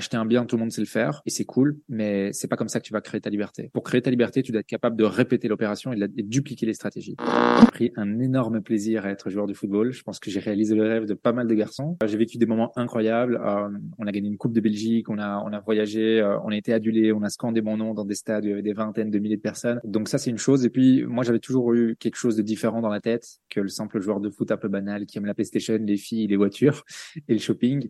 Acheter un bien, tout le monde sait le faire et c'est cool, mais c'est pas comme ça que tu vas créer ta liberté. Pour créer ta liberté, tu dois être capable de répéter l'opération et de, dupliquer les stratégies. J'ai pris un énorme plaisir à être joueur de football. Je pense que j'ai réalisé le rêve de pas mal de garçons. J'ai vécu des moments incroyables. Euh, on a gagné une coupe de Belgique, on a on a voyagé, euh, on a été adulé, on a scandé mon nom dans des stades où il y avait des vingtaines de milliers de personnes. Donc ça c'est une chose. Et puis moi j'avais toujours eu quelque chose de différent dans la tête que le simple joueur de foot un peu banal qui aime la PlayStation, les filles, les voitures et le shopping.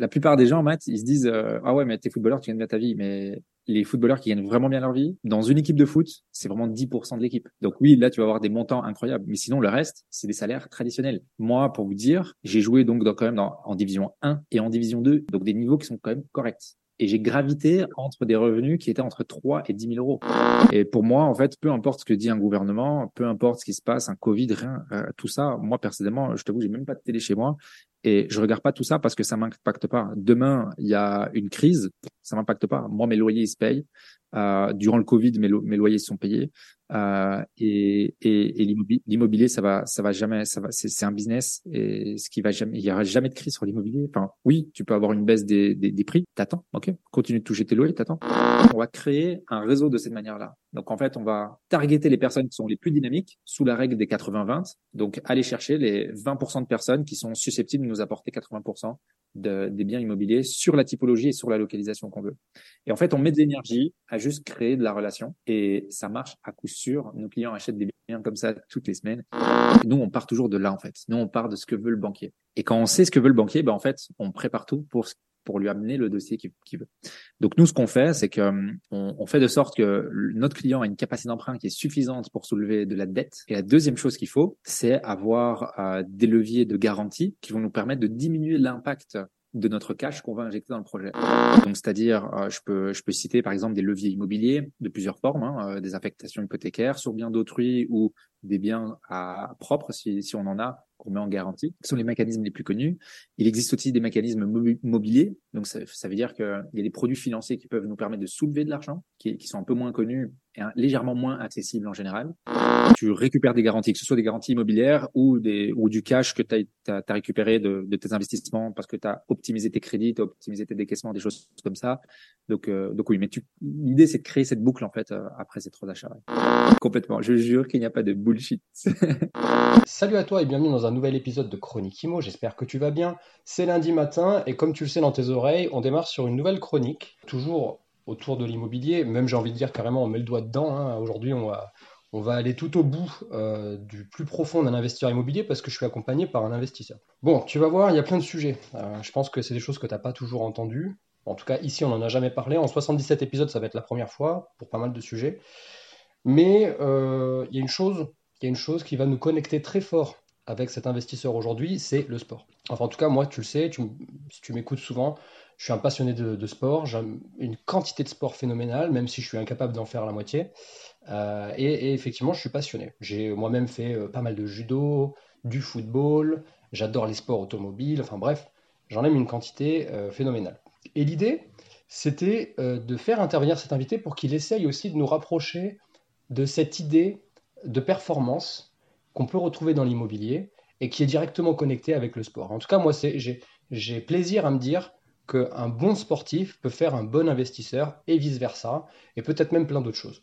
La plupart des gens, Matt, ils se disent euh, ah ouais, mais t'es footballeur, tu gagnes bien ta vie. Mais les footballeurs qui gagnent vraiment bien leur vie, dans une équipe de foot, c'est vraiment 10% de l'équipe. Donc oui, là, tu vas avoir des montants incroyables. Mais sinon, le reste, c'est des salaires traditionnels. Moi, pour vous dire, j'ai joué donc quand même en division 1 et en division 2. Donc des niveaux qui sont quand même corrects et j'ai gravité entre des revenus qui étaient entre 3 et 10 000 euros. Et pour moi, en fait, peu importe ce que dit un gouvernement, peu importe ce qui se passe, un Covid, rien, euh, tout ça, moi personnellement, je t'avoue, j'ai même pas de télé chez moi et je regarde pas tout ça parce que ça m'impacte pas. Demain, il y a une crise, ça m'impacte pas. Moi, mes loyers ils se payent. Euh, durant le Covid, mes, loyers sont payés. Euh, et, et, et l'immobilier, ça va, ça va jamais, ça va, c'est un business et ce qui va jamais, il y aura jamais de crise sur l'immobilier. Enfin, oui, tu peux avoir une baisse des, des, des prix, t'attends, ok, continue de toucher tes loyers, t'attends. On va créer un réseau de cette manière-là. Donc en fait, on va targeter les personnes qui sont les plus dynamiques sous la règle des 80-20. Donc aller chercher les 20% de personnes qui sont susceptibles de nous apporter 80% de, des biens immobiliers sur la typologie et sur la localisation qu'on veut. Et en fait, on met de l'énergie à juste créer de la relation et ça marche à coup sûr. Nos clients achètent des biens comme ça toutes les semaines. nous, on part toujours de là en fait. Nous, on part de ce que veut le banquier. Et quand on sait ce que veut le banquier, ben en fait, on prépare tout pour pour lui amener le dossier qu'il veut. Donc nous, ce qu'on fait, c'est que on, on, fait de sorte que notre client a une capacité d'emprunt qui est suffisante pour soulever de la dette. Et la deuxième chose qu'il faut, c'est avoir euh, des leviers de garantie qui vont nous permettre de diminuer l'impact de notre cash qu'on va injecter dans le projet. Donc, c'est-à-dire, euh, je peux je peux citer par exemple des leviers immobiliers de plusieurs formes, hein, euh, des affectations hypothécaires sur biens d'autrui ou des biens à propre si si on en a qu'on met en garantie. Ce sont les mécanismes les plus connus. Il existe aussi des mécanismes mobiliers. Donc, ça, veut dire qu'il y a des produits financiers qui peuvent nous permettre de soulever de l'argent, qui, qui sont un peu moins connus et légèrement moins accessibles en général. Tu récupères des garanties, que ce soit des garanties immobilières ou du cash que tu as, récupéré de, tes investissements parce que tu as optimisé tes crédits, tu as optimisé tes décaissements, des choses comme ça. Donc, euh, oui, mais l'idée c'est de créer cette boucle en fait euh, après ces trois achats. Complètement. Je jure qu'il n'y a pas de bullshit. Salut à toi et bienvenue dans un nouvel épisode de Chronique Imo. J'espère que tu vas bien. C'est lundi matin et comme tu le sais dans tes oreilles, on démarre sur une nouvelle chronique, toujours autour de l'immobilier. Même j'ai envie de dire carrément, on met le doigt dedans. Hein. Aujourd'hui, on va, on va aller tout au bout euh, du plus profond d'un investisseur immobilier parce que je suis accompagné par un investisseur. Bon, tu vas voir, il y a plein de sujets. Euh, je pense que c'est des choses que tu n'as pas toujours entendues. En tout cas, ici, on n'en a jamais parlé. En 77 épisodes, ça va être la première fois pour pas mal de sujets. Mais euh, il y a une chose, y a une chose qui va nous connecter très fort avec cet investisseur aujourd'hui, c'est le sport. Enfin, en tout cas, moi, tu le sais, si tu m'écoutes souvent, je suis un passionné de, sport, j'ai une quantité de sport phénoménale, même si je suis incapable d'en faire la moitié. Euh, et, effectivement, je suis passionné. J'ai moi-même fait euh, pas mal de judo, du football, j'adore les sports automobiles, enfin bref, j'en aime une quantité euh, phénoménale. Et l'idée, c'était de faire intervenir cet invité pour qu'il essaye aussi de nous rapprocher de cette idée de performance qu'on peut retrouver dans l'immobilier et qui est directement connectée avec le sport. En tout cas, moi, j'ai plaisir à me dire qu'un bon sportif peut faire un bon investisseur et vice-versa, et peut-être même plein d'autres choses.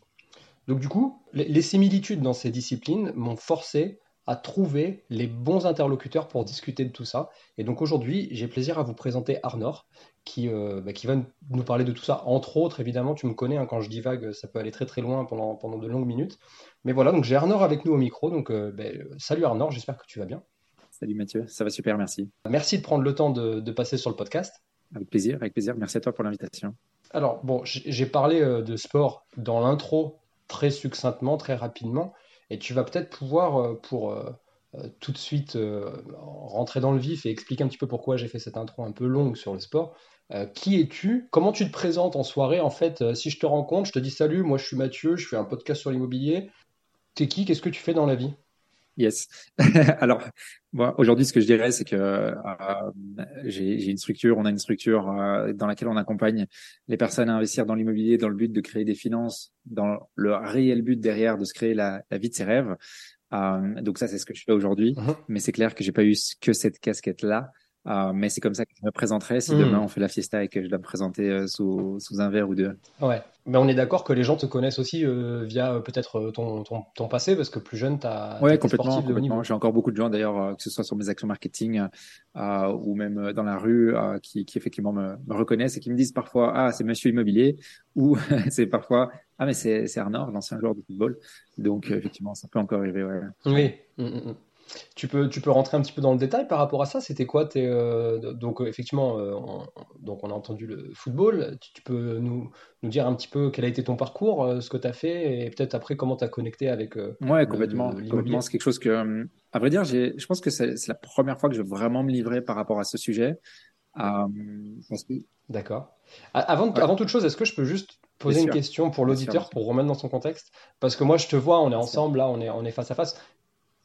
Donc du coup, les, similitudes dans ces disciplines m'ont forcé à trouver les bons interlocuteurs pour discuter de tout ça. Et donc aujourd'hui, j'ai plaisir à vous présenter Arnor, qui, euh, bah, qui va nous parler de tout ça. Entre autres, évidemment, tu me connais, hein, quand je divague, ça peut aller très très loin pendant, pendant de longues minutes. Mais voilà, donc j'ai Arnor avec nous au micro. Donc euh, bah, salut Arnor, j'espère que tu vas bien. Salut Mathieu, ça va super, merci. Merci de prendre le temps de passer sur le podcast. Avec plaisir, avec plaisir. Merci à toi pour l'invitation. Alors, bon, j'ai parlé euh, de sport dans l'intro très succinctement, très rapidement, et tu vas peut-être pouvoir, euh, pour euh, tout de suite rentrer dans le vif et expliquer un petit peu pourquoi j'ai fait cette intro un peu longue sur le sport, qui es-tu? Comment tu te présentes en soirée? En fait, si je te rencontre, je te dis salut, moi je suis Mathieu, je fais un podcast sur l'immobilier. T'es qui? Qu'est-ce que tu fais dans la vie? Yes. Alors, moi, aujourd'hui, ce que je dirais, c'est que euh, j'ai une structure, on a une structure euh, dans laquelle on accompagne les personnes à investir dans l'immobilier dans le but de créer des finances, dans le réel but derrière de se créer la, la vie de ses rêves. Euh, donc ça, c'est ce que je fais aujourd'hui. Uh-huh. Mais c'est clair que j'ai pas eu que cette casquette-là. Euh, mais c'est comme ça que je me présenterai si hmm. demain on fait la fiesta et que je dois me présenter euh, sous, sous un verre ou deux. Ouais, mais on est d'accord que les gens te connaissent aussi euh, via peut-être ton, ton, ton, passé parce que plus jeune, tu as. Ouais, complètement. complètement. J'ai encore beaucoup de gens d'ailleurs, que ce soit sur mes actions marketing ou même dans la rue, qui, qui effectivement me, me, reconnaissent et qui me disent parfois Ah, c'est monsieur immobilier ou c'est parfois Ah, mais c'est Arnaud, l'ancien joueur de football. Donc effectivement, ça peut encore arriver. Ouais. Oui. Mmh, mmh, mmh. Tu peux, tu peux rentrer un petit peu dans le détail par rapport à ça C'était quoi tes, euh, Donc, euh, effectivement, euh, on, donc on a entendu le football. Tu, peux nous, nous, dire un petit peu quel a été ton parcours, ce que tu as fait, et peut-être après comment tu as connecté avec. ouais, complètement. complètement. C'est quelque chose que, à vrai dire, je pense que c'est la première fois que je vais vraiment me livrer par rapport à ce sujet. D'accord. Avant, avant toute chose, est-ce que je peux juste poser une question pour l'auditeur pour remettre dans son contexte? Parce que moi, je te vois, on est ensemble, là, on est, on est face à face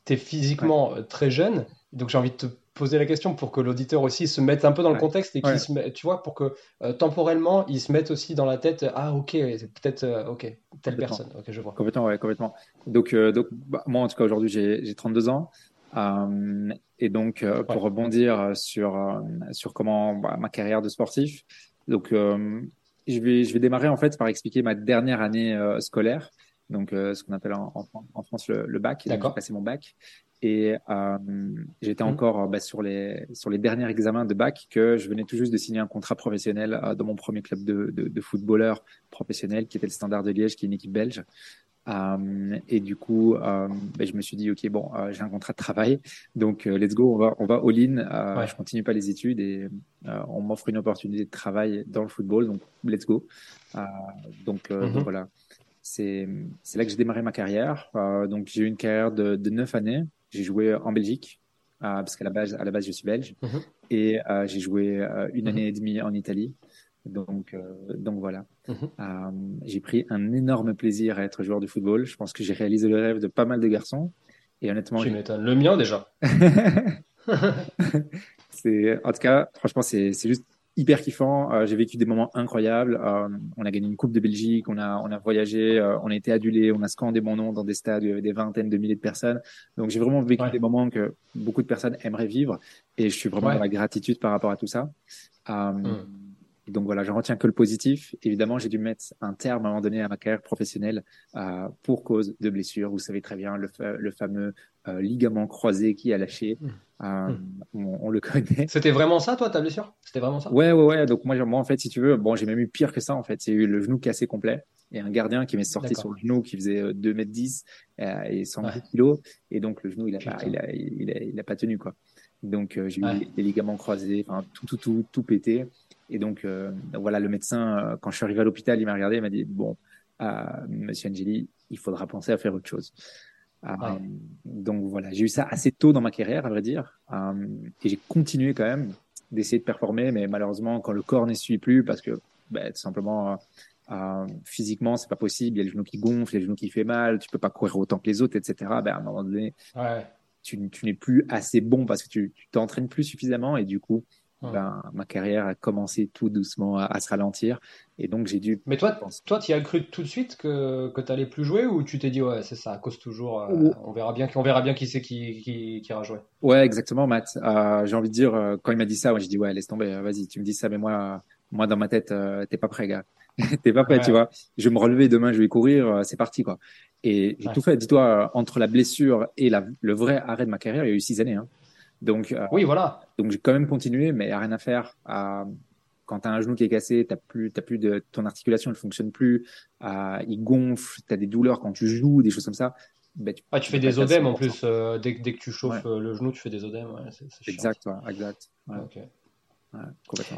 tu es physiquement euh, très jeune, donc j'ai envie de te poser la question pour que l'auditeur aussi se mette un peu dans le contexte et qu'il se tu vois, pour que euh, temporellement, il se mette aussi dans la tête, ah ok, peut-être, euh, ok, telle personne, ok, je vois. Complètement, ouais, complètement. Donc, donc bah, moi, en tout cas, aujourd'hui, j'ai 32 ans. et donc, pour rebondir sur, sur comment bah, ma carrière de sportif, donc, je, vais, je vais démarrer en fait par expliquer ma dernière année scolaire donc euh, ce qu'on appelle en, en, France le, le bac. J'ai passé mon bac et euh, j'étais mmh. encore bah, sur les sur les derniers examens de bac que je venais tout juste de signer un contrat professionnel euh, dans mon premier club de, de, de footballeur professionnel qui était le Standard de Liège, qui est une équipe belge. Euh, et du coup, euh, bah, je me suis dit, ok, bon, euh, j'ai un contrat de travail, donc let's go, on va, on va all-in. Ouais. Je continue pas les études et on m'offre une opportunité de travail dans le football, donc let's go. donc, donc, mmh voilà c'est là que j'ai démarré ma carrière. Euh, donc j'ai eu une carrière de, de 9 années. J'ai joué en Belgique euh, parce qu'à la base à la base je suis belge mhm. et euh, j'ai joué une mhm. année et demie en Italie. Donc donc voilà. Mhm. j'ai pris un énorme plaisir à être joueur de football. Je pense que j'ai réalisé le rêve de pas mal de garçons. Et honnêtement, tu m'étonnes. Le mien déjà. c'est en tout cas franchement c'est juste hyper kiffant. Euh, j'ai vécu des moments incroyables. Euh, on a gagné une coupe de Belgique, on a on a voyagé, euh, on a été adulé, on a scandé mon nom dans des stades où il y avait des vingtaines de milliers de personnes. Donc j'ai vraiment vécu des moments que beaucoup de personnes aimeraient vivre et je suis vraiment dans la gratitude par rapport à tout ça. Donc voilà, je retiens que le positif. Évidemment, j'ai dû mettre un terme à un moment donné à ma carrière professionnelle euh, pour cause de blessures. Vous savez très bien le, le fameux euh, ligament croisé qui a lâché. Mmh. Euh, mmh. on, le connaît. C'était vraiment ça, toi, ta blessure? C'était vraiment ça? Ouais, ouais, ouais. Donc moi, moi, en fait, si tu veux, bon, j'ai même eu pire que ça. En fait, c'est eu le genou cassé complet et un gardien qui m'est sorti sur le genou qui faisait 2 mètres 10 et 110 ouais. kilos. Et donc le genou, il a, pas, il a, il a, il a, pas tenu quoi. Donc j'ai eu des ligaments croisés, enfin tout, tout, tout, tout pété. Et donc, euh, voilà, le médecin, euh, quand je suis arrivé à l'hôpital, il m'a regardé, il m'a dit bon, euh, Monsieur Angeli, il faudra penser à faire autre chose. Donc voilà, j'ai eu ça assez tôt dans ma carrière, à vrai dire, et j'ai continué quand même d'essayer de performer, mais malheureusement, quand le corps ne suit plus, parce que bah, tout simplement, euh, physiquement, c'est pas possible. Il y a le genou qui gonfle, il y a le genou qui fait mal, tu peux pas courir autant que les autres, etc. Ben, à un moment donné, ouais. tu, tu n'es plus assez bon parce que tu t'entraînes plus suffisamment et du coup, ben, ma carrière a commencé tout doucement à, se ralentir. Et donc, j'ai dû. Mais toi, toi, tu as cru tout de suite que, que tu allais plus jouer ou tu t'es dit, ouais, c'est ça, à cause toujours, euh, on verra bien, on verra bien qui c'est qui, qui, qui ira jouer. Ouais, exactement, Matt. Euh, j'ai envie de dire, euh, quand il m'a dit ça, ouais, j'ai dit, ouais, laisse tomber, vas-y, tu me dis ça, mais moi, moi, dans ma tête, t'es pas prêt, gars. t'es pas prêt, tu vois. Je vais me relever demain, je vais courir, c'est parti, quoi. Et j'ai tout fait. Dis-toi, entre la blessure et la, le vrai arrêt de ma carrière, il y a eu six années, hein. Donc, euh, oui, voilà. Donc, j'ai quand même continué, mais il n'y a rien à faire. Euh, quand tu as un genou qui est cassé, t'as plus, t'as plus de, ton articulation ne fonctionne plus, euh, il gonfle, tu as des douleurs quand tu joues, des choses comme ça. Ben, tu, ah, tu fais des odèmes en plus. Euh, dès, dès, que tu chauffes le genou, tu fais des odèmes. Ouais, exact, ouais, exact. Okay.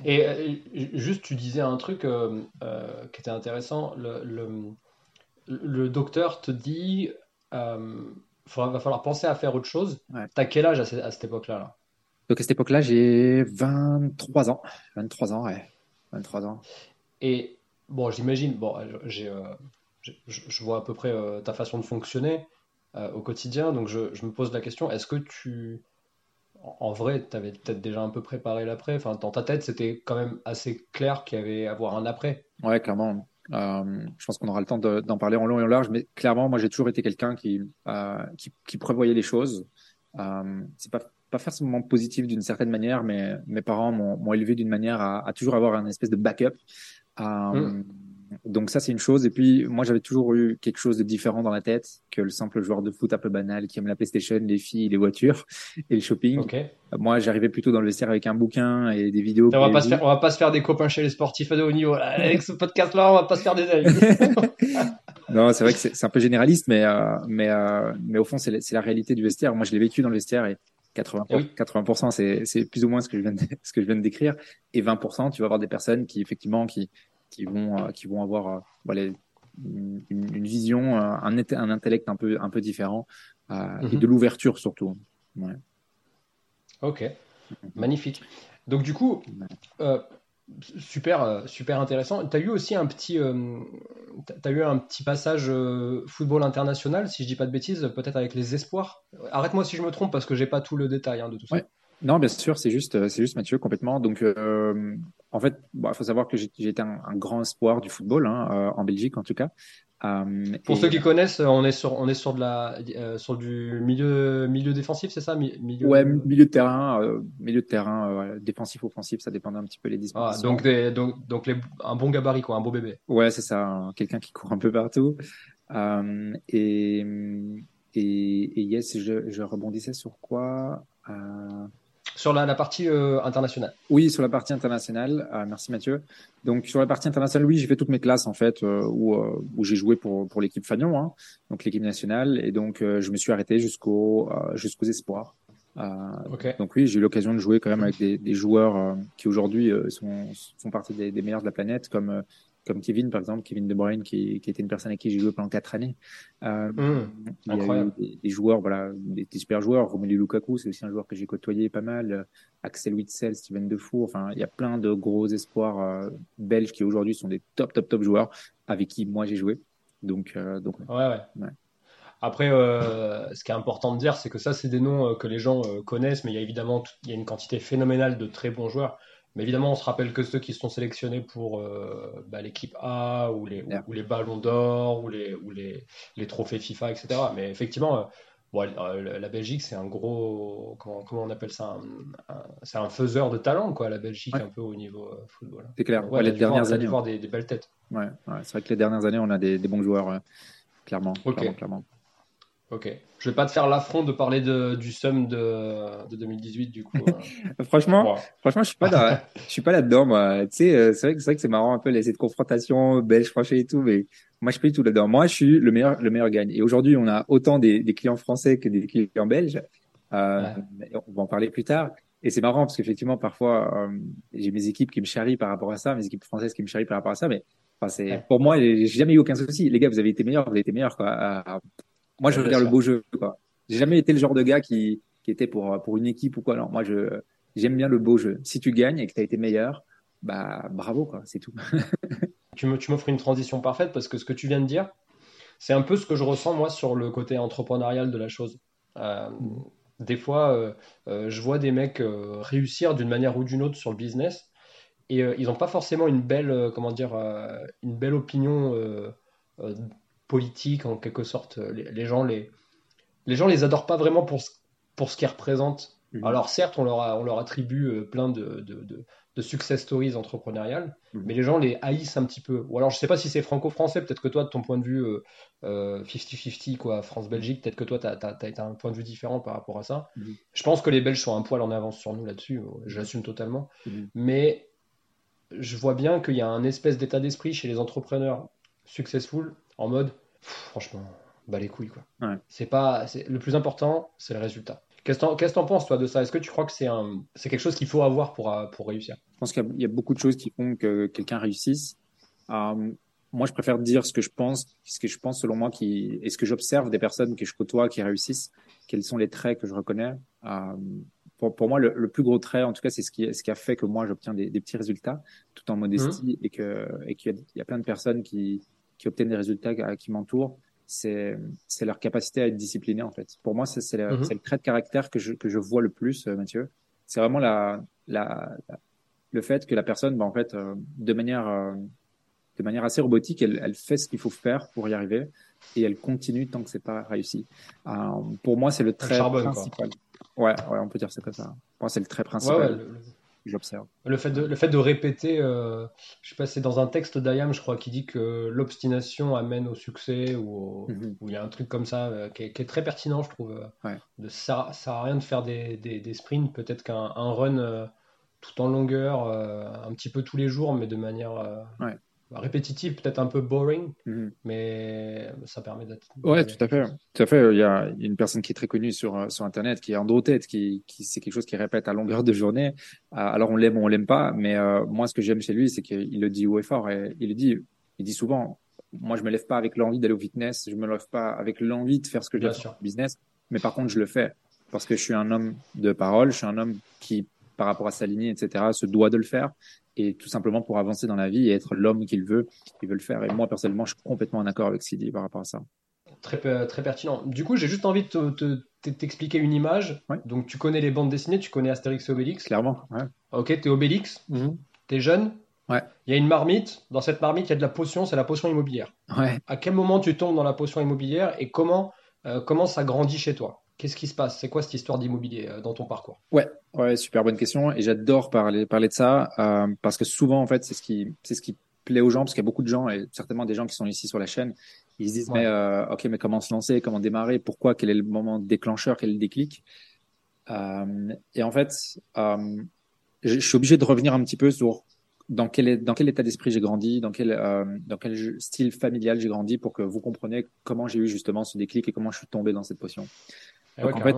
Et euh, juste, tu disais un truc qui était intéressant. Le, le, le, docteur te dit il va falloir penser à faire autre chose. Ouais. T'as quel âge à, cette, époque-là Donc à cette époque-là, j'ai 23 ans. 23 ans, ouais. 23 ans. Et bon, j'imagine, bon, j'ai, je, je, vois à peu près ta façon de fonctionner au quotidien, donc je, je, me pose la question, est-ce que tu, en vrai, tu avais peut-être déjà un peu préparé l'après, enfin, dans ta tête, c'était quand même assez clair qu'il y avait à avoir un après. Ouais, clairement. Euh, je pense qu'on aura le temps d'en parler en long et en large, mais clairement, moi, j'ai toujours été quelqu'un qui, euh, qui, qui, prévoyait les choses. Euh, c'est pas pas forcément positif d'une certaine manière, mais mes parents m'ont élevé d'une manière à, à, toujours avoir un espèce de backup. Euh, mm donc ça c'est une chose. Et puis moi j'avais toujours eu quelque chose de différent dans la tête que le simple joueur de foot un peu banal qui aime la PlayStation, les filles, les voitures et le shopping. Moi j'arrivais plutôt dans le vestiaire avec un bouquin et des vidéos. On va pas se faire, on va pas se faire des copains chez les sportifs de haut niveau. Avec ce podcast là, on va pas se faire des amis. non, c'est vrai que c'est un peu généraliste, mais euh, mais euh, mais au fond c'est la, la réalité du vestiaire. Moi je l'ai vécu dans le vestiaire et 80%, oui. 80% c'est, c'est plus ou moins ce que je viens de, ce que je viens de décrire. Et 20%, tu vas avoir des personnes qui, effectivement, qui, qui vont, euh, qui vont avoir euh, voilà, une, une, vision, euh, un, un intellect un peu, un peu différent et mhm. de l'ouverture surtout. Ouais. Ok, magnifique. Donc du coup, euh, super, super intéressant. Tu as eu aussi un petit, euh, as eu un petit passage euh, football international, si je dis pas de bêtises, peut-être avec les espoirs? Arrête-moi si je me trompe parce que j'ai pas tout le détail hein, de tout ça. Non, bien sûr, c'est juste, c'est juste Mathieu complètement. Donc, euh, en fait, il bon, faut savoir que j'ai été un, un, grand espoir du football hein, euh, en Belgique en tout cas. Euh, Pour ceux qui connaissent, on est sur, on est sur de la, euh, sur du milieu, milieu défensif, c'est ça, milieu. Ouais, milieu de terrain, euh, milieu de terrain, défensif, offensif, ça dépend un petit peu les dispositions. Ah, donc, des, donc, donc les, un bon gabarit, quoi, un beau bébé. Ouais, c'est ça, quelqu'un qui court un peu partout. et, et, et yes, je, je rebondissais sur quoi sur la, la partie euh, internationale. Oui, sur la partie internationale. Euh, merci Mathieu. Donc sur la partie internationale, oui, j'ai fait toutes mes classes en fait euh, où, euh, où j'ai joué pour pour l'équipe Fagnon, hein, donc l'équipe nationale, et donc je me suis arrêté jusqu'au jusqu'aux espoirs. Okay. Donc oui, j'ai eu l'occasion de jouer quand même avec des, des joueurs qui aujourd'hui sont font partie des, des, meilleurs de la planète, comme comme Kevin par exemple, Kevin De Bruyne qui, qui était une personne avec qui j'ai joué pendant quatre années. Euh, mmh, il y a eu des, des, joueurs, voilà, des, des, super joueurs. Romelu Lukaku, c'est aussi un joueur que j'ai côtoyé pas mal. Axel Witsel, Steven Defour. Enfin, il y a plein de gros espoirs euh, belges qui aujourd'hui sont des top, top, top joueurs avec qui moi j'ai joué. Donc, euh, donc ouais, ouais. ouais. Après, euh, ce qui est important de dire, c'est que ça, c'est des noms que les gens connaissent, mais il y a évidemment il y a une quantité phénoménale de très bons joueurs. Mais évidemment, on se rappelle que ceux qui sont sélectionnés pour euh, bah, l'équipe A ou les, ou, ou les ballons d'or ou, les, ou les, les, trophées FIFA, etc. Mais effectivement, euh, bon, euh, la Belgique, c'est un gros. Comment, comment, on appelle ça C'est un faiseur de talent, quoi, la Belgique, ouais. un peu au niveau football. C'est clair. Ouais, les dernières voir, années. voir des, des, belles têtes. Ouais, c'est vrai que les dernières années, on a des, des bons joueurs, clairement. Ok. Clairement, clairement. Ok. Je vais pas te faire l'affront de parler de, du SUM de, de 2018 du coup. franchement, ouais. franchement, je suis pas dans, je suis pas là-dedans moi. Tu sais, c'est vrai que c'est vrai que c'est marrant un peu les cette confrontation belge français et tout, mais moi je suis pas du tout là-dedans. Moi, je suis le meilleur, le meilleur gagne. Et aujourd'hui, on a autant des, des, clients français que des clients belges. Euh, ouais. On va en parler plus tard. Et c'est marrant parce qu'effectivement, parfois, euh, j'ai mes équipes qui me charrient par rapport à ça, mes équipes françaises qui me charrient par rapport à ça, mais enfin, c'est ouais. pour moi, j'ai jamais eu aucun souci. Les gars, vous avez été meilleurs, vous avez été meilleurs quoi. Euh, moi, je regarde le beau jeu. J'ai jamais été le genre de gars qui, qui était pour pour une équipe ou quoi. Non, moi, je j'aime bien le beau jeu. Si tu gagnes et que tu as été meilleur, bah bravo quoi, c'est tout. tu m'offres une transition parfaite parce que ce que tu viens de dire, c'est un peu ce que je ressens moi sur le côté entrepreneurial de la chose. Euh, mmh. Des fois, euh, euh, je vois des mecs réussir d'une manière ou d'une autre sur le business et ils n'ont pas forcément une belle comment dire une belle opinion politique en quelque sorte. Les, les, gens les les gens les adorent pas vraiment pour ce, pour ce qu'ils représentent. Mmh. Alors certes, on leur, a, on leur attribue plein de, de, de, de success stories entrepreneuriales, mmh. mais les gens les haïssent un petit peu. Ou alors je sais pas si c'est franco-français, peut-être que toi, de ton point de vue 50-50, euh, quoi, France-Belgique, peut-être que toi, tu as, as, as, un point de vue différent par rapport à ça. Mmh. Je pense que les Belges sont un poil en avance sur nous là-dessus, j'assume totalement. Mais je vois bien qu'il y a un espèce d'état d'esprit chez les entrepreneurs successful en mode franchement, bah les couilles quoi. Ouais. C'est pas, le plus important, c'est le résultat. Qu'est-ce que tu en penses toi de ça? Est-ce que tu crois que c'est un, c'est quelque chose qu'il faut avoir pour pour réussir? Je pense qu'il y, y, a beaucoup de choses qui font que quelqu'un réussisse. Euh, moi, je préfère dire ce que je pense, ce que je pense selon moi, qui et ce que j'observe des personnes que je côtoie qui réussissent. Quels sont les traits que je reconnais euh, pour, pour moi, le, le, plus gros trait, en tout cas, c'est ce qui, ce qui a fait que moi, j'obtiens des, des, petits résultats tout en modestie mmh. et que et qu'il y, y, a plein de personnes qui, qui obtiennent des résultats qui m'entourent. C'est, c'est leur capacité à être discipliné, en fait. Pour moi, c'est, c'est, le, le trait de caractère que je, que je vois le plus, euh, Mathieu. C'est vraiment la, la, la, le fait que la personne, bah, en fait, euh, de manière, euh, de manière assez robotique, elle, elle fait ce qu'il faut faire pour y arriver et elle continue tant que c'est pas réussi. Euh, pour moi, c'est le trait charbonne, principal. Ouais, ouais, on peut dire ça comme ça. Pour moi, c'est le trait principal. Ouais, ouais, le, J'observe. Le fait de, le fait de répéter, euh, je sais pas, c'est dans un texte d'Ayam, je crois, qui dit que l'obstination amène au succès ou, mm-hmm. il y a un truc comme ça euh, qui, est, qui, est, très pertinent, je trouve. Ouais. De, ça, ça sert à rien de faire des, des, des sprints, peut-être qu'un run euh, tout en longueur, un petit peu tous les jours, mais de manière ouais répétitif, peut-être un peu boring, mhm. mais ça permet d'être. Ouais, tout à fait. Tout à fait. Il y a une personne qui est très connue sur, euh, sur Internet, qui est Andrew Tate, qui, qui c'est quelque chose qu'il répète à longueur de journée. Euh, alors on l'aime ou on l'aime pas, mais euh, moi ce que j'aime chez lui, c'est qu'il le dit haut et fort. Et il le dit, il dit souvent. Moi, je me lève pas avec l'envie d'aller au fitness, je me lève pas avec l'envie de faire ce que j'ai sur le business, mais par contre, je le fais parce que je suis un homme de parole, je suis un homme qui, par rapport à sa lignée, etc., se doit de le faire et tout simplement pour avancer dans la vie et être l'homme qu'il veut, il veut le faire. Et moi, personnellement, je suis complètement en accord avec ce qu'il dit par rapport à ça. Très, très pertinent. Du coup, j'ai juste envie de t'expliquer une image. Donc, tu connais les bandes dessinées, tu connais Astérix et Obélix. Clairement, ouais. Ok, t'es Obélix, mhm. t'es jeune. Ouais. Il y a une marmite. Dans cette marmite, il y a de la potion, c'est la potion immobilière. À quel moment tu tombes dans la potion immobilière et comment, euh, comment ça grandit chez toi? Qu'est-ce qui se passe? C'est quoi cette histoire d'immobilier euh, dans ton parcours? Ouais, ouais, super bonne question. Et j'adore parler, parler de ça euh, parce que souvent, en fait, c'est ce qui, c'est ce qui plaît aux gens parce qu'il y a beaucoup de gens et certainement des gens qui sont ici sur la chaîne. Ils se disent, mais euh, ok, mais comment se lancer? Comment démarrer? Pourquoi? Quel est le moment déclencheur? Quel est le déclic? Euh, Et en fait, je suis obligé de revenir un petit peu sur dans quel, dans quel état d'esprit j'ai grandi, dans quel, euh, dans quel style familial j'ai grandi pour que vous compreniez comment j'ai eu justement ce déclic et comment je suis tombé dans cette potion. Ah donc, en fait,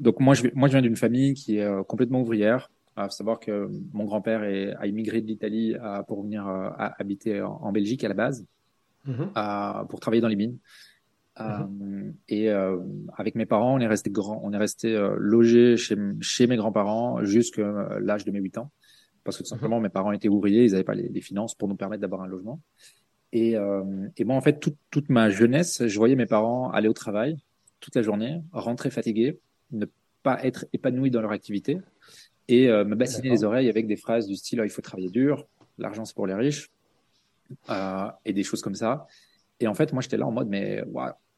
donc moi, je, moi, je viens d'une famille qui est euh, complètement ouvrière. Il faut savoir que mon grand-père a immigré de l'Italie euh, pour venir euh, habiter en, Belgique à la base, mm-hmm. pour travailler dans les mines. Mm-hmm. et avec mes parents, on est resté grand, on est resté logé chez, chez mes grands-parents jusqu'à l'âge de mes 8 ans, parce que tout mm-hmm. simplement mes parents étaient ouvriers, ils n'avaient pas les, les, finances pour nous permettre d'avoir un logement. Et, et moi, en fait, toute, toute ma jeunesse, je voyais mes parents aller au travail, toute la journée, rentrer fatigué, ne pas être épanoui dans leur activité et euh, me bassiner les oreilles avec des phrases du style il faut travailler dur, l'argent c'est pour les riches euh, et des choses comme ça. Et en fait, moi j'étais là en mode mais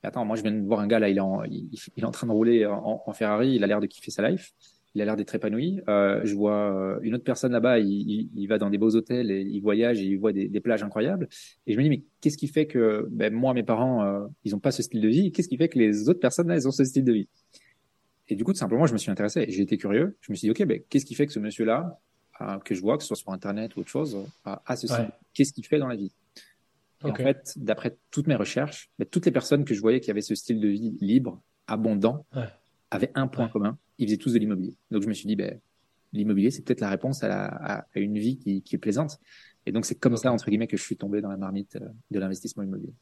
attends, moi je viens de voir un gars là, il est en, il, est en train de rouler en, en Ferrari, il a l'air de kiffer sa life il a l'air d'être épanoui. Euh, je vois euh, une autre personne là-bas, il, il, il, va dans des beaux hôtels, et il voyage et il voit des, des plages incroyables. Et je me dis, mais qu'est-ce qui fait que ben, moi, mes parents, euh, ils ont pas ce style de vie? Qu'est-ce qui fait que les autres personnes là, elles ont ce style de vie? Et du coup, tout simplement, je me suis intéressé. J'ai été curieux. Je me suis dit, ok, ben, qu'est-ce qui fait que ce monsieur-là, euh, que je vois, que ce soit sur Internet ou autre chose, a ce style Qu'est-ce qu'il fait dans la vie? Et en fait, d'après toutes mes recherches, ben, toutes les personnes que je voyais qui avaient ce style de vie libre, abondant, ouais. avaient un point commun ils faisaient tous de l'immobilier. Donc je me suis dit, ben, l'immobilier, c'est peut-être la réponse à, une vie qui, qui, est plaisante. Et donc c'est comme ça, entre guillemets, que je suis tombé dans la marmite euh, de l'investissement immobilier.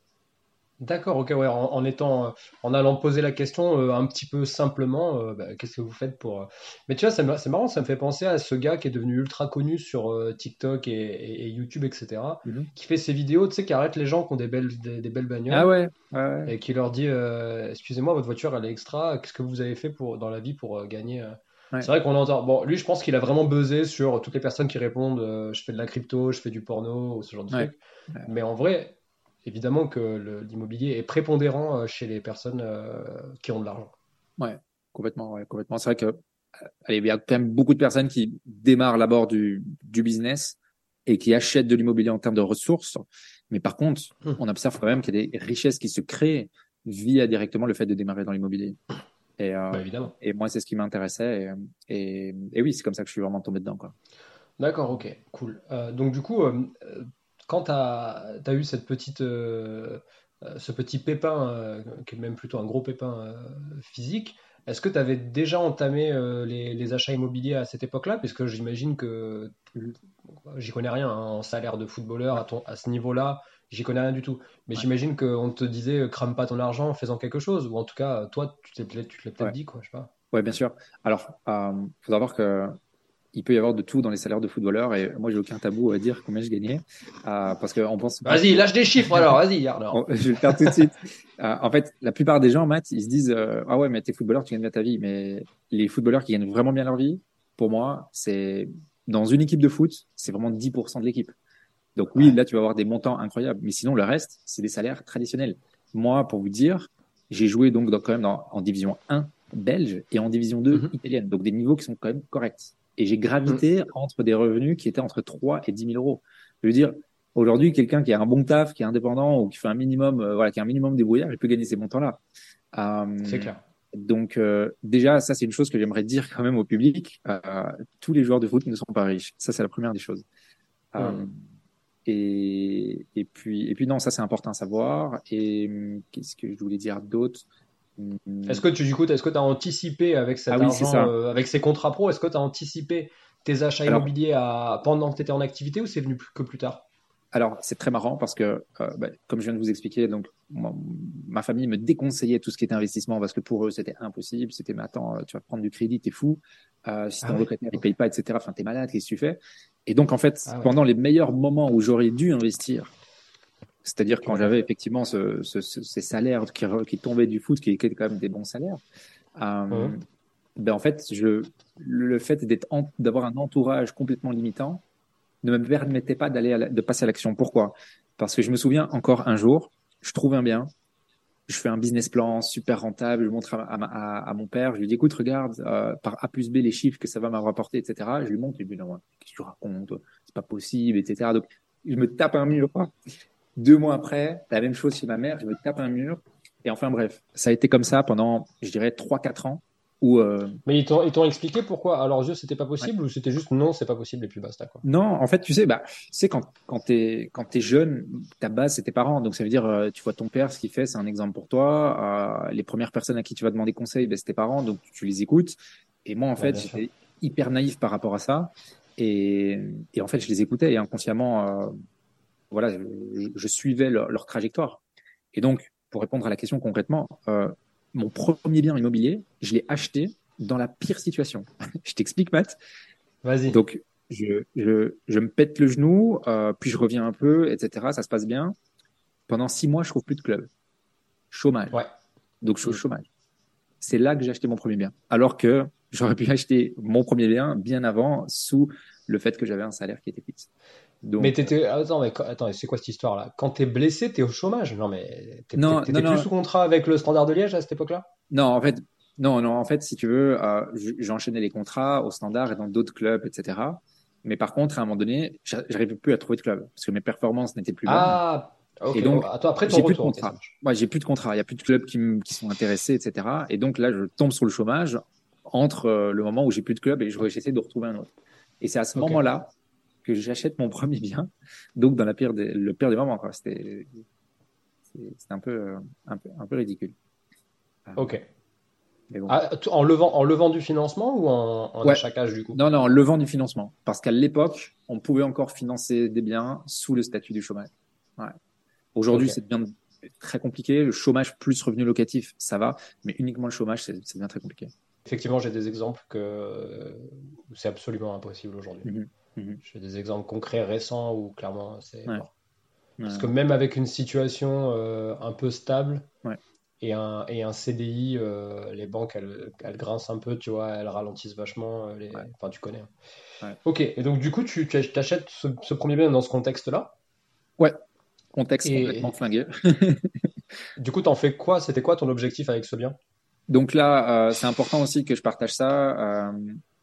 D'accord, ok, ouais, en, étant, euh, en allant poser la question euh, un petit peu simplement, bah, qu'est-ce que vous faites pour. Mais tu vois, c'est marrant, ça me fait penser à ce gars qui est devenu ultra connu sur TikTok et, YouTube, etc., mm-hmm. qui fait ses vidéos, tu sais, qui arrête les gens qui ont des belles, des, belles bagnoles. Ah ouais, ouais, Et qui leur dit Excusez-moi, votre voiture, elle est extra, qu'est-ce que vous avez fait pour, dans la vie pour gagner. C'est vrai qu'on entend. Bon, lui, je pense qu'il a vraiment buzzé sur toutes les personnes qui répondent Je fais de la crypto, je fais du porno, ou ce genre de trucs. Mais en vrai, évidemment que l'immobilier est prépondérant euh, chez les personnes euh, qui ont de l'argent. Ouais, complètement, ouais, complètement. C'est vrai que euh, allez, il y a quand même beaucoup de personnes qui démarrent l'abord du, du business et qui achètent de l'immobilier en termes de ressources. Mais par contre, hum. on observe quand même qu'il y a des richesses qui se créent via directement le fait de démarrer dans l'immobilier. Et, euh, bah, évidemment. et moi, c'est ce qui m'intéressait. Et, et, et, oui, c'est comme ça que je suis vraiment tombé dedans. Quoi. D'accord, ok, cool. Euh, donc du coup, euh, quand tu as, eu cette petite, euh, euh, ce petit pépin, euh, qui est même plutôt un gros pépin physique, est-ce que tu avais déjà entamé les, achats immobiliers à cette époque-là? Puisque j'imagine que j'y connais rien hein, en salaire de footballeur à, ton, à ce niveau-là, j'y connais rien du tout. Mais j'imagine qu'on te disait crame pas ton argent en faisant quelque chose. Ou en tout cas, toi, tu, te l'as peut-être dit, quoi, je sais pas. Ouais, bien sûr. Alors, euh, faut savoir que il peut y avoir de tout dans les salaires de footballeurs et moi j'ai aucun tabou à dire combien je gagnais euh, parce qu'on pense. Vas-y, lâche des chiffres alors, vas-y. je vais le faire tout de suite. Euh, en fait, la plupart des gens, Matt, ils se disent euh, ah ouais mais t'es footballeur, tu gagnes bien ta vie, mais les footballeurs qui gagnent vraiment bien leur vie, pour moi, c'est dans une équipe de foot, c'est vraiment 10% de l'équipe. Donc oui, là tu vas avoir des montants incroyables, mais sinon le reste, c'est des salaires traditionnels. Moi, pour vous dire, j'ai joué donc quand même dans, en division 1 belge et en division 2 mhm. italienne, donc des niveaux qui sont quand même corrects. Et j'ai gravité mm. entre des revenus qui étaient entre 3 et 10 000 euros. Je veux dire, aujourd'hui, quelqu'un qui a un bon taf, qui est indépendant ou qui fait un minimum, euh, voilà, qui a un minimum débrouillard, il peut gagner ces montants-là. Euh, c'est clair. Donc euh, déjà, ça c'est une chose que j'aimerais dire quand même au public. Euh, tous les joueurs de foot ne sont pas riches. Ça c'est la première des choses. Mm. et, et puis et puis non, ça c'est important à savoir. Et hum, qu'est-ce que je voulais dire d'autre? Est-ce que tu du coup, est-ce que tu as anticipé avec cet ah argent, euh, avec ces contrats pro, est-ce que tu as anticipé tes achats immobiliers à, pendant que tu étais en activité ou c'est venu plus, que plus tard? Alors, c'est très marrant parce que, euh, bah, comme je viens de vous expliquer, donc ma famille me déconseillait tout ce qui était investissement parce que pour eux, c'était impossible. C'était, mais attends, tu vas prendre du crédit, t'es fou. Euh, si ton ah locataire il paye pas, etc. Enfin, t'es malade, qu'est-ce que tu fais? Et donc, en fait, ah pendant les meilleurs moments où j'aurais dû investir, c'est-à-dire quand j'avais effectivement ce, ce, ces salaires qui, qui, tombaient du foot, qui étaient quand même des bons salaires, euh, ben en fait, je, le fait d'avoir un entourage complètement limitant ne me permettait pas d'aller de passer à l'action. Pourquoi? Parce que je me souviens encore un jour, je trouve un bien, je fais un business plan super rentable, je montre à, à, à mon père, je lui dis écoute, regarde euh, par A plus B les chiffres que ça va m'avoir apporté, etc. Je lui montre, il me dit non, qu'est-ce que tu racontes? C'est pas possible, etc. Donc je me tape un mur. Deux mois après, la même chose chez ma mère, je me tape un mur. Et enfin bref, ça a été comme ça pendant, je dirais, trois, quatre ans. Où, euh... Mais ils t'ont expliqué pourquoi? À leurs yeux c'était pas possible ou c'était juste non c'est pas possible et puis basta quoi? Non en fait tu sais bah tu sais quand quand t'es jeune ta base c'est tes parents. Donc ça veut dire euh, tu vois ton père ce qu'il fait c'est un exemple pour toi. Euh, les premières personnes à qui tu vas demander conseil ben, c'est tes parents. Donc tu les écoutes. Et moi en fait j'étais hyper naïf par rapport à ça. Et, et en fait je les écoutais. Et inconsciemment voilà, je, suivais leur, trajectoire. Et donc, pour répondre à la question concrètement, euh, mon premier bien immobilier, je l'ai acheté dans la pire situation. je t'explique, Matt. Vas-y. Donc, je, je, je, me pète le genou, euh, puis je reviens un peu, etc. Ça se passe bien. Pendant six mois, je trouve plus de club. Chômage. Ouais. Donc, je suis au chômage. C'est là que j'ai acheté mon premier bien. Alors que j'aurais pu acheter mon premier bien bien avant, sous le fait que j'avais un salaire qui était fixe. Mais t'étais. Attends, mais attends, c'est quoi cette histoire-là? Quand t'es blessé, t'es au chômage? Non, mais t'étais plus sous contrat avec le Standard de Liège à cette époque-là? Non, en fait, non, non. En fait, si tu veux, euh, j'enchaînais les contrats au Standard et dans d'autres clubs, etc. Mais par contre, à un moment donné, j'arrivais plus à trouver de club parce que mes performances n'étaient plus bonnes. Ah. Okay. Et donc, attends, après ton plus de contrat. Moi, j'ai plus de contrat. Il y a plus de clubs qui, qui sont intéressés, etc. Et donc là, je tombe sur le chômage entre euh, le moment où j'ai plus de club et j'essaie de retrouver un autre. Et c'est à ce moment-là que j'achète mon premier bien. Donc, dans la pire des, le pire des moments, quoi. C'était, c'était un peu, un peu, un peu ridicule. Ok. Ah, en levant, en levant du financement ou en, en achat cash du coup? Non, non, en levant du financement. Parce qu'à l'époque, on pouvait encore financer des biens sous le statut du chômage. Ouais. Aujourd'hui, c'est bien très compliqué. Le chômage plus revenu locatif, ça va, mais uniquement le chômage, c'est bien très compliqué. Effectivement, j'ai des exemples que c'est absolument impossible aujourd'hui. Mm-hmm. Mhm. J'ai des exemples concrets récents où clairement c'est Parce que même avec une situation euh, un peu stable et, un, et un CDI, euh, les banques elles, elles, grincent un peu, tu vois, elles ralentissent vachement. Euh, les... Enfin, tu connais. Hein. Ok, et donc du coup, tu, tu achètes ce, premier bien dans ce contexte-là? Ouais, contexte complètement flingué. du coup, t'en fais quoi? C'était quoi ton objectif avec ce bien? Donc là, c'est important aussi que je partage ça.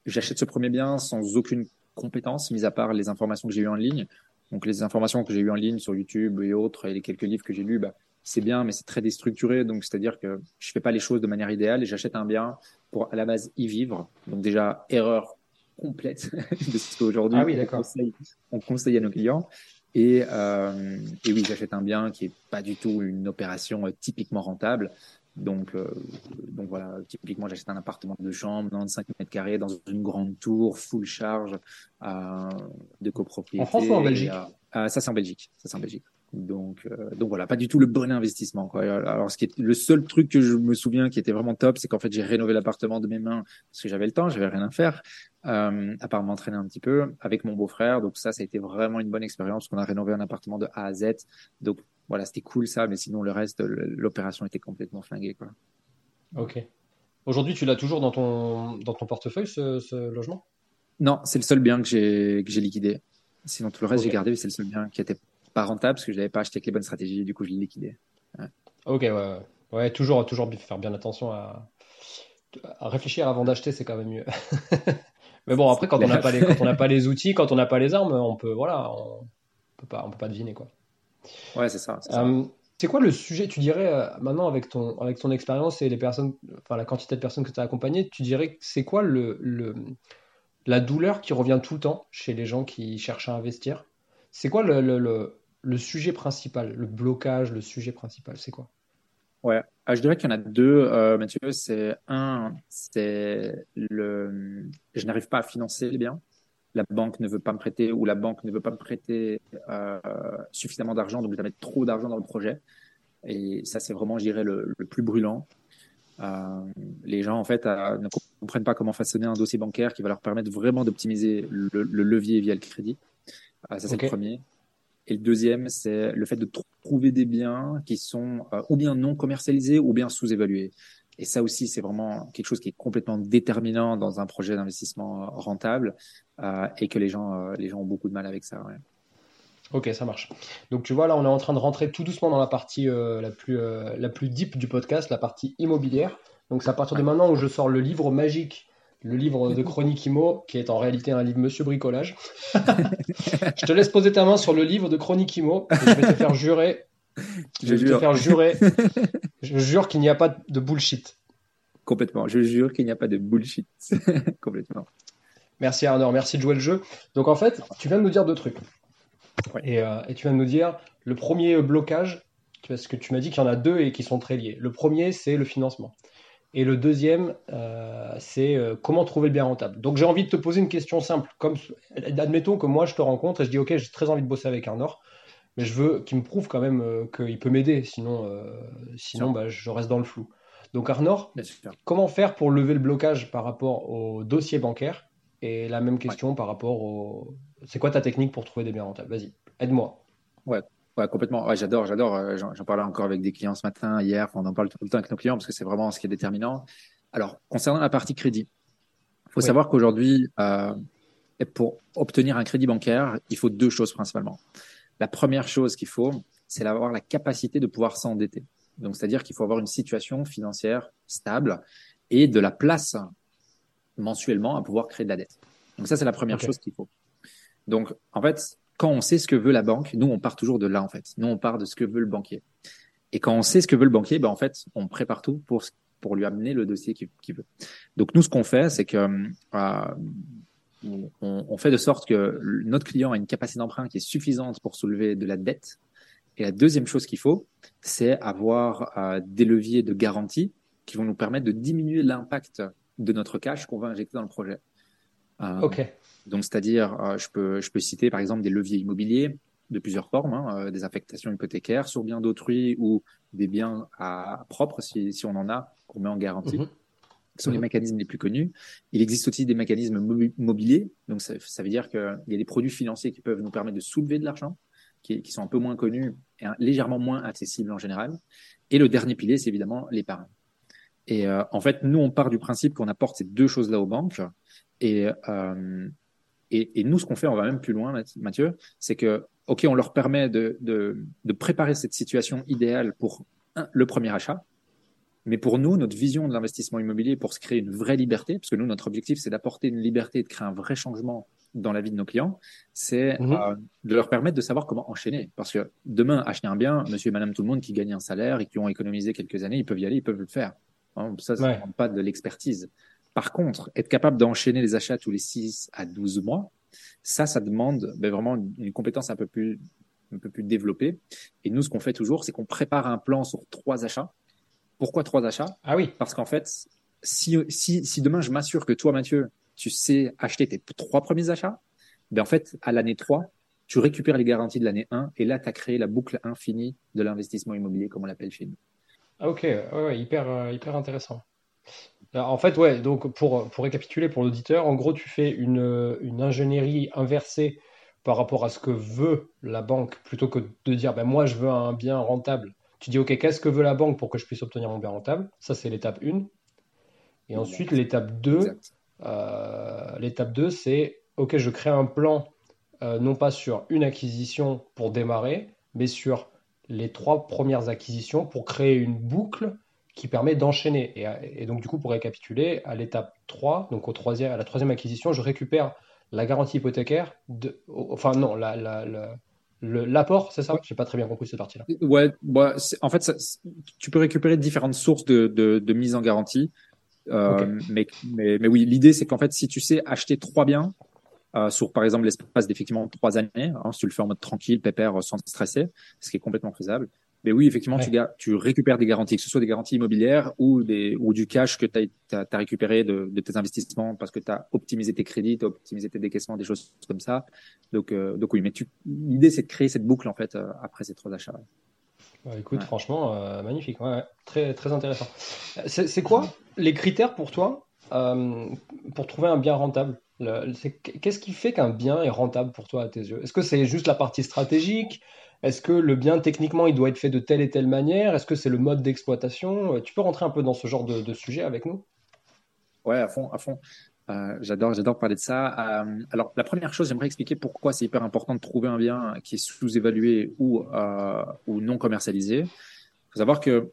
J'achète ce premier bien sans aucune compétences, mis à part les informations que j'ai eues en ligne. Donc les informations que j'ai eues en ligne sur YouTube et autres, et les quelques livres que j'ai lus, bah, c'est bien, mais c'est très déstructuré. Donc c'est-à-dire que je fais pas les choses de manière idéale et j'achète un bien pour à la base y vivre. Donc déjà erreur complète de ce qu'aujourd'hui ah oui, on, conseille, on conseille à nos clients. Et, euh, et oui, j'achète un bien qui est pas du tout une opération euh, typiquement rentable. Donc, euh, donc voilà, typiquement, j'achète un appartement de chambre, 95 mètres carrés, dans une grande tour, full charge, euh, de copropriété. En France ou en Belgique euh, Ça, c'est en Belgique. Ça, c'est en Belgique. Donc, euh, donc voilà, pas du tout le bon investissement. Quoi. Alors, ce qui est le seul truc que je me souviens qui était vraiment top, c'est qu'en fait j'ai rénové l'appartement de mes mains parce que j'avais le temps, j'avais rien à faire, euh, à part m'entraîner un petit peu avec mon beau-frère. Donc ça, ça a été vraiment une bonne expérience. qu'on a rénové un appartement de A à Z. Donc voilà, c'était cool ça, mais sinon le reste, l'opération était complètement flinguée. Quoi. Ok. Aujourd'hui, tu l'as toujours dans ton dans ton portefeuille ce, ce logement? Non, c'est le seul bien que j'ai liquidé. Sinon tout le reste j'ai gardé, mais c'est le seul bien qui était pas rentable parce que je l'avais pas acheté avec les bonnes stratégies. Du coup, je l'ai liquidé. Ok, ouais, ouais, toujours, toujours faire bien attention à, réfléchir avant d'acheter, c'est quand même mieux. Mais bon, après, quand on n'a pas les, quand on n'a pas les outils, quand on n'a pas les armes, on peut, voilà, on peut pas, on peut pas deviner quoi. Ouais, c'est ça. Euh, c'est quoi le sujet, tu dirais, euh, maintenant avec ton, avec ton expérience et les personnes, enfin la quantité de personnes que tu as accompagnées, tu dirais c'est quoi le, le, la douleur qui revient tout le temps chez les gens qui cherchent à investir? C'est quoi le, le, le sujet principal, le blocage, le sujet principal, c'est quoi? Ouais, je dirais qu'il y en a deux, euh, Mathieu. C'est un, c'est le, je n'arrive pas à financer les biens. La banque ne veut pas me prêter ou la banque ne veut pas me prêter euh, suffisamment d'argent, donc je dois mettre trop d'argent dans le projet. Et ça, c'est vraiment, je dirais, le, plus brûlant. Euh, les gens, en fait, ne comprennent pas comment façonner un dossier bancaire qui va leur permettre vraiment d'optimiser le, levier via le crédit. ça, c'est le premier. Et le deuxième, c'est le fait de trouver des biens qui sont euh, ou bien non commercialisés ou bien sous-évalués. Et ça aussi, c'est vraiment quelque chose qui est complètement déterminant dans un projet d'investissement rentable euh, et que les gens, euh, les gens ont beaucoup de mal avec ça. Ouais. Ok, ça marche. Donc tu vois, là, on est en train de rentrer tout doucement dans la partie la, plus, la plus deep du podcast, la partie immobilière. Donc c'est à partir de maintenant où je sors le livre magique le livre de Chronique Imo, qui est en réalité un livre Monsieur Bricolage. je te laisse poser ta main sur le livre de Chronique Imo et je vais te faire jurer. Je vais te faire jurer. Je jure qu'il n'y a pas de bullshit. Complètement. Je jure qu'il n'y a pas de bullshit. Complètement. Merci Arnaud, merci de jouer le jeu. Donc en fait, tu viens de nous dire deux trucs. Et, euh, et, tu viens de nous dire le premier blocage, parce que tu m'as dit qu'il y en a deux et qui sont très liés. Le premier, c'est le financement. Et le deuxième, euh, c'est euh, comment trouver le bien rentable. Donc j'ai envie de te poser une question simple. Comme, admettons que moi je te rencontre et je dis ok, j'ai très envie de bosser avec Arnor, mais je veux qu'il me prouve quand même euh, qu'il peut m'aider, sinon, sinon bah, je reste dans le flou. Donc Arnor, comment faire pour lever le blocage par rapport au dossier bancaire? Et la même question par rapport au... C'est quoi ta technique pour trouver des biens rentables? Vas-y, aide-moi. Ouais, Ouais, complètement. Ouais, j'adore, j'adore. Euh, j'en parlais encore avec des clients ce matin, hier. on en parle tout le temps avec nos clients parce que c'est vraiment ce qui est déterminant. Alors, concernant la partie crédit, il faut savoir qu'aujourd'hui, euh, pour obtenir un crédit bancaire, il faut deux choses principalement. La première chose qu'il faut, c'est d'avoir la capacité de pouvoir s'endetter. Donc, c'est-à-dire qu'il faut avoir une situation financière stable et de la place mensuellement à pouvoir créer de la dette. Donc, ça, c'est la première chose qu'il faut. Donc, en fait, quand on sait ce que veut la banque, nous, on part toujours de là, en fait. Nous, on part de ce que veut le banquier. Et quand on sait ce que veut le banquier, ben, en fait, on prépare tout pour, pour lui amener le dossier qu'il veut. Donc, nous, ce qu'on fait, c'est que euh, on, on, fait de sorte que notre client a une capacité d'emprunt qui est suffisante pour soulever de la dette. Et la deuxième chose qu'il faut, c'est avoir euh, des leviers de garantie qui vont nous permettre de diminuer l'impact de notre cash qu'on va injecter dans le projet. Euh, ok. Donc, c'est-à-dire, euh, je, peux, je peux citer par exemple des leviers immobiliers de plusieurs formes, hein, euh, des affectations hypothécaires sur biens d'autrui ou des biens à, propre si, si on en a qu'on met en garantie. Mhm. Ce sont les mhm. mécanismes les plus connus. Il existe aussi des mécanismes mobiliers. Donc, ça, ça veut dire qu'il y a des produits financiers qui peuvent nous permettre de soulever de l'argent, qui, qui, sont un peu moins connus et légèrement moins accessibles en général. Et le dernier pilier, c'est évidemment l'épargne. Et euh, en fait, nous, on part du principe qu'on apporte ces deux choses-là aux banques. Et, euh, et, et, nous, ce qu'on fait, on va même plus loin, Mathieu, c'est que, OK, on leur permet de, de, de préparer cette situation idéale pour le premier achat. Mais pour nous, notre vision de l'investissement immobilier, pour se créer une vraie liberté, parce que nous, notre objectif, c'est d'apporter une liberté et de créer un vrai changement dans la vie de nos clients, c'est mhm. euh, de leur permettre de savoir comment enchaîner. Parce que demain, acheter un bien, monsieur et madame tout le monde qui gagnent un salaire et qui ont économisé quelques années, ils peuvent y aller, ils peuvent le faire. Ça, ça ne demande pas de l'expertise. Par contre, être capable d'enchaîner les achats tous les 6 à 12 mois, ça, ça demande ben, vraiment une compétence un peu plus un peu plus développée. Et nous, ce qu'on fait toujours, c'est qu'on prépare un plan sur trois achats. Pourquoi trois achats? Ah oui. Parce qu'en fait, si, si, si demain je m'assure que toi, Mathieu, tu sais acheter tes trois premiers achats, ben en fait, à l'année 3, tu récupères les garanties de l'année 1 et là, tu as créé la boucle infinie de l'investissement immobilier, comme on l'appelle chez nous. Ah, ok, ouais, hyper, euh, hyper intéressant. En fait, ouais, donc pour, pour récapituler pour l'auditeur, en gros, tu fais une, une ingénierie inversée par rapport à ce que veut la banque, plutôt que de dire, ben, moi, je veux un bien rentable. Tu dis, OK, qu'est-ce que veut la banque pour que je puisse obtenir mon bien rentable? Ça, c'est l'étape 1. Et ensuite, l'étape 2, euh, l'étape 2, c'est, OK, je crée un plan, euh, non pas sur une acquisition pour démarrer, mais sur les trois premières acquisitions pour créer une boucle qui permet d'enchaîner. Et, donc, du coup, pour récapituler, à l'étape 3, donc au troisième, à la troisième acquisition, je récupère la garantie hypothécaire, de, enfin non, l'apport, c'est ça? Je n'ai pas très bien compris cette partie-là. Ouais, en fait, tu peux récupérer différentes sources de, mise en garantie. Euh, mais, mais, oui, l'idée, c'est qu'en fait, si tu sais acheter trois biens, euh, sur par exemple l'espace d'effectivement trois années, hein, si tu le fais en mode tranquille, pépère, sans stresser, ce qui est complètement faisable, mais oui, effectivement, tu, tu, récupères des garanties, que ce soit des garanties immobilières ou, des, ou du cash que tu as, récupéré de, de, tes investissements parce que tu as optimisé tes crédits, tu as optimisé tes décaissements, des choses comme ça. Donc, euh, donc oui, mais l'idée, c'est de créer cette boucle en fait euh, après ces trois achats. Écoute, franchement, euh, magnifique, très intéressant. C'est quoi les critères pour toi pour trouver un bien rentable? Qu'est-ce qui fait qu'un bien est rentable pour toi à tes yeux? Est-ce que c'est juste la partie stratégique? Est-ce que le bien, techniquement, il doit être fait de telle et telle manière? Est-ce que c'est le mode d'exploitation? Tu peux rentrer un peu dans ce genre de, sujet avec nous? Ouais, à fond, à fond. Euh, j'adore, j'adore parler de ça. Euh, alors, la première chose, j'aimerais expliquer pourquoi c'est hyper important de trouver un bien qui est sous-évalué ou, euh, ou non commercialisé. Il faut savoir que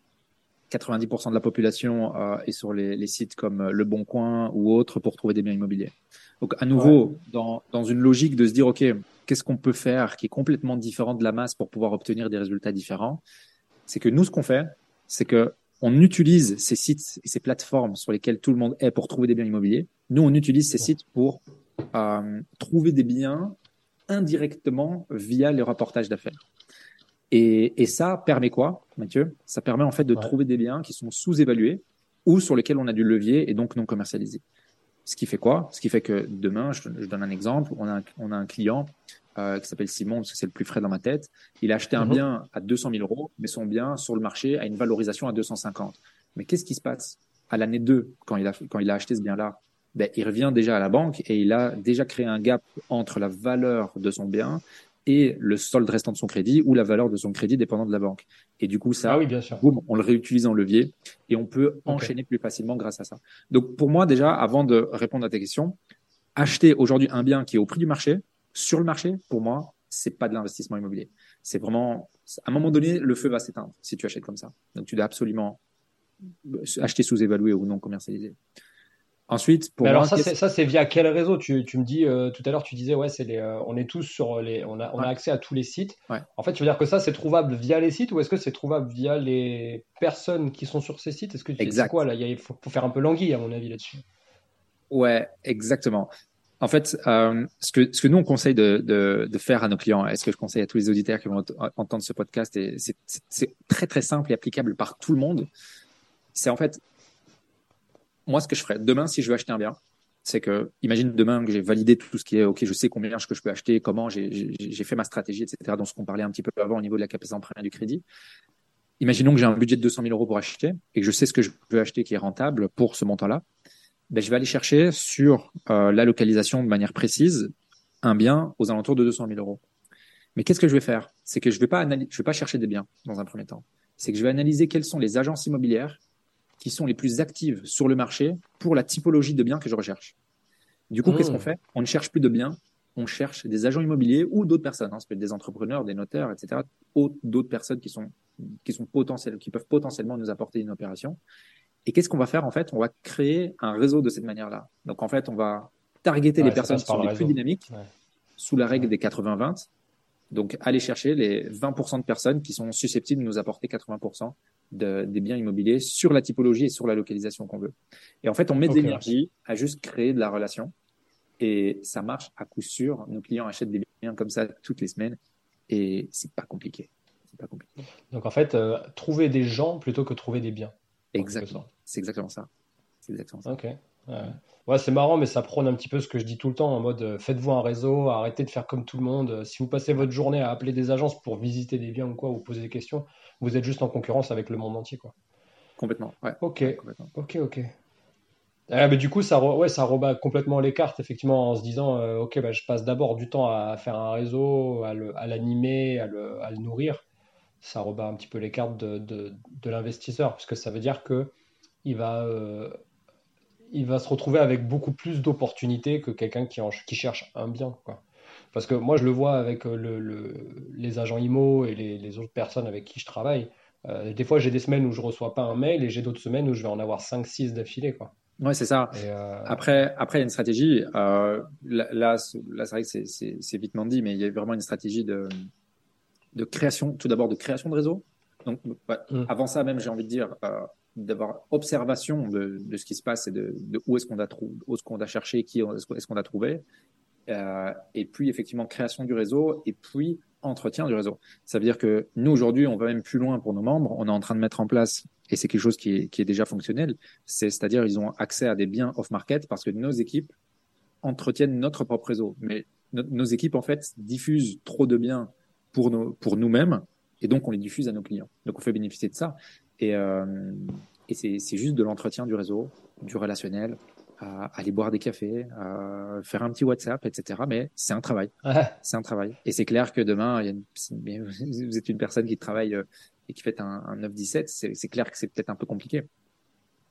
90% de la population est sur les, sites comme Le Bon Coin ou autres pour trouver des biens immobiliers. Donc, à nouveau, dans, dans une logique de se dire, OK, qu'est-ce qu'on peut faire qui est complètement différent de la masse pour pouvoir obtenir des résultats différents C'est que nous, ce qu'on fait, c'est que on utilise ces sites et ces plateformes sur lesquelles tout le monde est pour trouver des biens immobiliers. Nous, on utilise ces sites pour euh, trouver des biens indirectement via les reportages d'affaires. Et, ça permet quoi, Mathieu? Ça permet en fait de trouver des biens qui sont sous-évalués ou sur lesquels on a du levier et donc non commercialisés. Ce qui fait quoi? Ce qui fait que demain, je, donne un exemple, on a un, on a un client euh, qui s'appelle Simon, parce que c'est le plus frais dans ma tête. Il a acheté un mhm. bien à 200 000 euros, mais son bien sur le marché a une valorisation à 250. Mais qu'est-ce qui se passe à l'année 2 quand il a, quand il a acheté ce bien-là? Ben, Il revient déjà à la banque et il a déjà créé un gap entre la valeur de son bien et le solde restant de son crédit ou la valeur de son crédit dépendant de la banque. Et du coup, ça, ah oui, bien sûr. on le réutilise en levier et on peut enchaîner plus facilement grâce à ça. Donc, pour moi, déjà, avant de répondre à ta question, acheter aujourd'hui un bien qui est au prix du marché, sur le marché, pour moi, c'est pas de l'investissement immobilier. C'est vraiment, à un moment donné, le feu va s'éteindre si tu achètes comme ça. Donc, tu dois absolument acheter sous-évalué ou non commercialisé. Ensuite, pour alors ça, c'est, ça, c'est via quel réseau? Tu, tu, me dis euh, tout à l'heure, tu disais ouais, c'est les, euh, on est tous sur les, on a, on a accès à tous les sites. En fait, tu veux dire que ça, c'est trouvable via les sites ou est-ce que c'est trouvable via les personnes qui sont sur ces sites? Est-ce que tu sais quoi là? Il faut, faire un peu languille à mon avis là-dessus. Ouais, exactement. En fait, euh, ce que ce nous on conseille de, faire à nos clients, est-ce que je conseille à tous les auditeurs qui vont entendre ce podcast, et c'est, très très simple et applicable par tout le monde. C'est en fait moi, ce que je ferais demain, si je veux acheter un bien, c'est que, imagine demain que j'ai validé tout ce qui est, OK, je sais combien que je peux acheter, comment, j'ai fait ma stratégie, etc., dont ce qu'on parlait un petit peu avant au niveau de la capacité d'emprunt du crédit. Imaginons que j'ai un budget de 200 000 euros pour acheter et que je sais ce que je veux acheter qui est rentable pour ce montant-là. Ben, je vais aller chercher sur euh, la localisation de manière précise un bien aux alentours de 200 000 euros. Mais qu'est-ce que je vais faire? C'est que je vais pas je vais pas chercher des biens dans un premier temps. C'est que je vais analyser quelles sont les agences immobilières qui sont les plus actives sur le marché pour la typologie de biens que je recherche. Du coup, qu'est-ce qu'on hmm. fait? On ne cherche plus de biens, on cherche des agents immobiliers ou d'autres personnes, hein, ça peut être des entrepreneurs, des notaires, etc., ou d'autres personnes qui sont qui sont potentielles, qui peuvent potentiellement nous apporter une opération. Et qu'est-ce qu'on va faire en fait? On va créer un réseau de cette manière-là. Donc en fait, on va targeter les personnes qui sont les plus dynamiques sous la règle des 80-20. Donc aller chercher les 20% de personnes qui sont susceptibles de nous apporter 80% des biens immobiliers sur la typologie et sur la localisation qu'on veut. Et en fait, on met de l'énergie à juste créer de la relation et ça marche à coup sûr. Nos clients achètent des biens comme ça toutes les semaines et c'est pas compliqué. Pas compliqué. Donc en fait, euh, trouver des gens plutôt que trouver des biens. Exactement. C'est exactement ça. C'est exactement ça. Ok. Ouais, c'est marrant, mais ça prône un petit peu ce que je dis tout le temps, en mode euh, faites-vous un réseau, arrêtez de faire comme tout le monde. Si vous passez votre journée à appeler des agences pour visiter des biens ou quoi, ou poser des questions, vous êtes juste en concurrence avec le monde entier, quoi. Complètement, ouais. Ok, ok, ok. Ah, mais du coup, ça, ouais, ça rebat complètement les cartes, effectivement, en se disant, euh, ok, bah, je passe d'abord du temps à faire un réseau, à l'animer, à, le, à le, nourrir. Ça rebat un petit peu les cartes de, de, de l'investisseur, puisque ça veut dire que il va euh, il va se retrouver avec beaucoup plus d'opportunités que quelqu'un qui, qui, cherche un bien. Quoi. Parce que moi, je le vois avec euh, le, les agents IMO et les, autres personnes avec qui je travaille. Euh, des fois, j'ai des semaines où je reçois pas un mail et j'ai d'autres semaines où je vais en avoir 5-6 d'affilée. Quoi. Ouais, c'est ça. Euh... Après, après, il y a une stratégie. Là, là, c'est vrai que c'est vitement dit, mais il y a vraiment une stratégie de, de création, tout d'abord de création de réseau. Donc, mmh. avant ça, même, j'ai envie de dire, euh, d'avoir observation de, de, ce qui se passe et de, de où est-ce qu'on a trouvé, où est-ce qu'on a cherché, qui est-ce qu'on a trouvé, euh, et puis effectivement création du réseau et puis entretien du réseau. Ça veut dire que nous aujourd'hui, on va même plus loin pour nos membres. On est en train de mettre en place et c'est quelque chose qui est, qui est déjà fonctionnel. C'est, c'est-à-dire ils ont accès à des biens off-market parce que nos équipes entretiennent notre propre réseau. Mais nos équipes en fait diffusent trop de biens pour nos, pour nous-mêmes et donc on les diffuse à nos clients. Donc on fait bénéficier de ça. Et, euh, et c'est juste de l'entretien du réseau, du relationnel, à aller boire des cafés, à faire un petit WhatsApp, etc. Mais c'est un travail. C'est un travail. Et c'est clair que demain, il y a une, vous êtes une personne qui travaille euh, et qui fait un, un 9-17, c'est clair que c'est peut-être un peu compliqué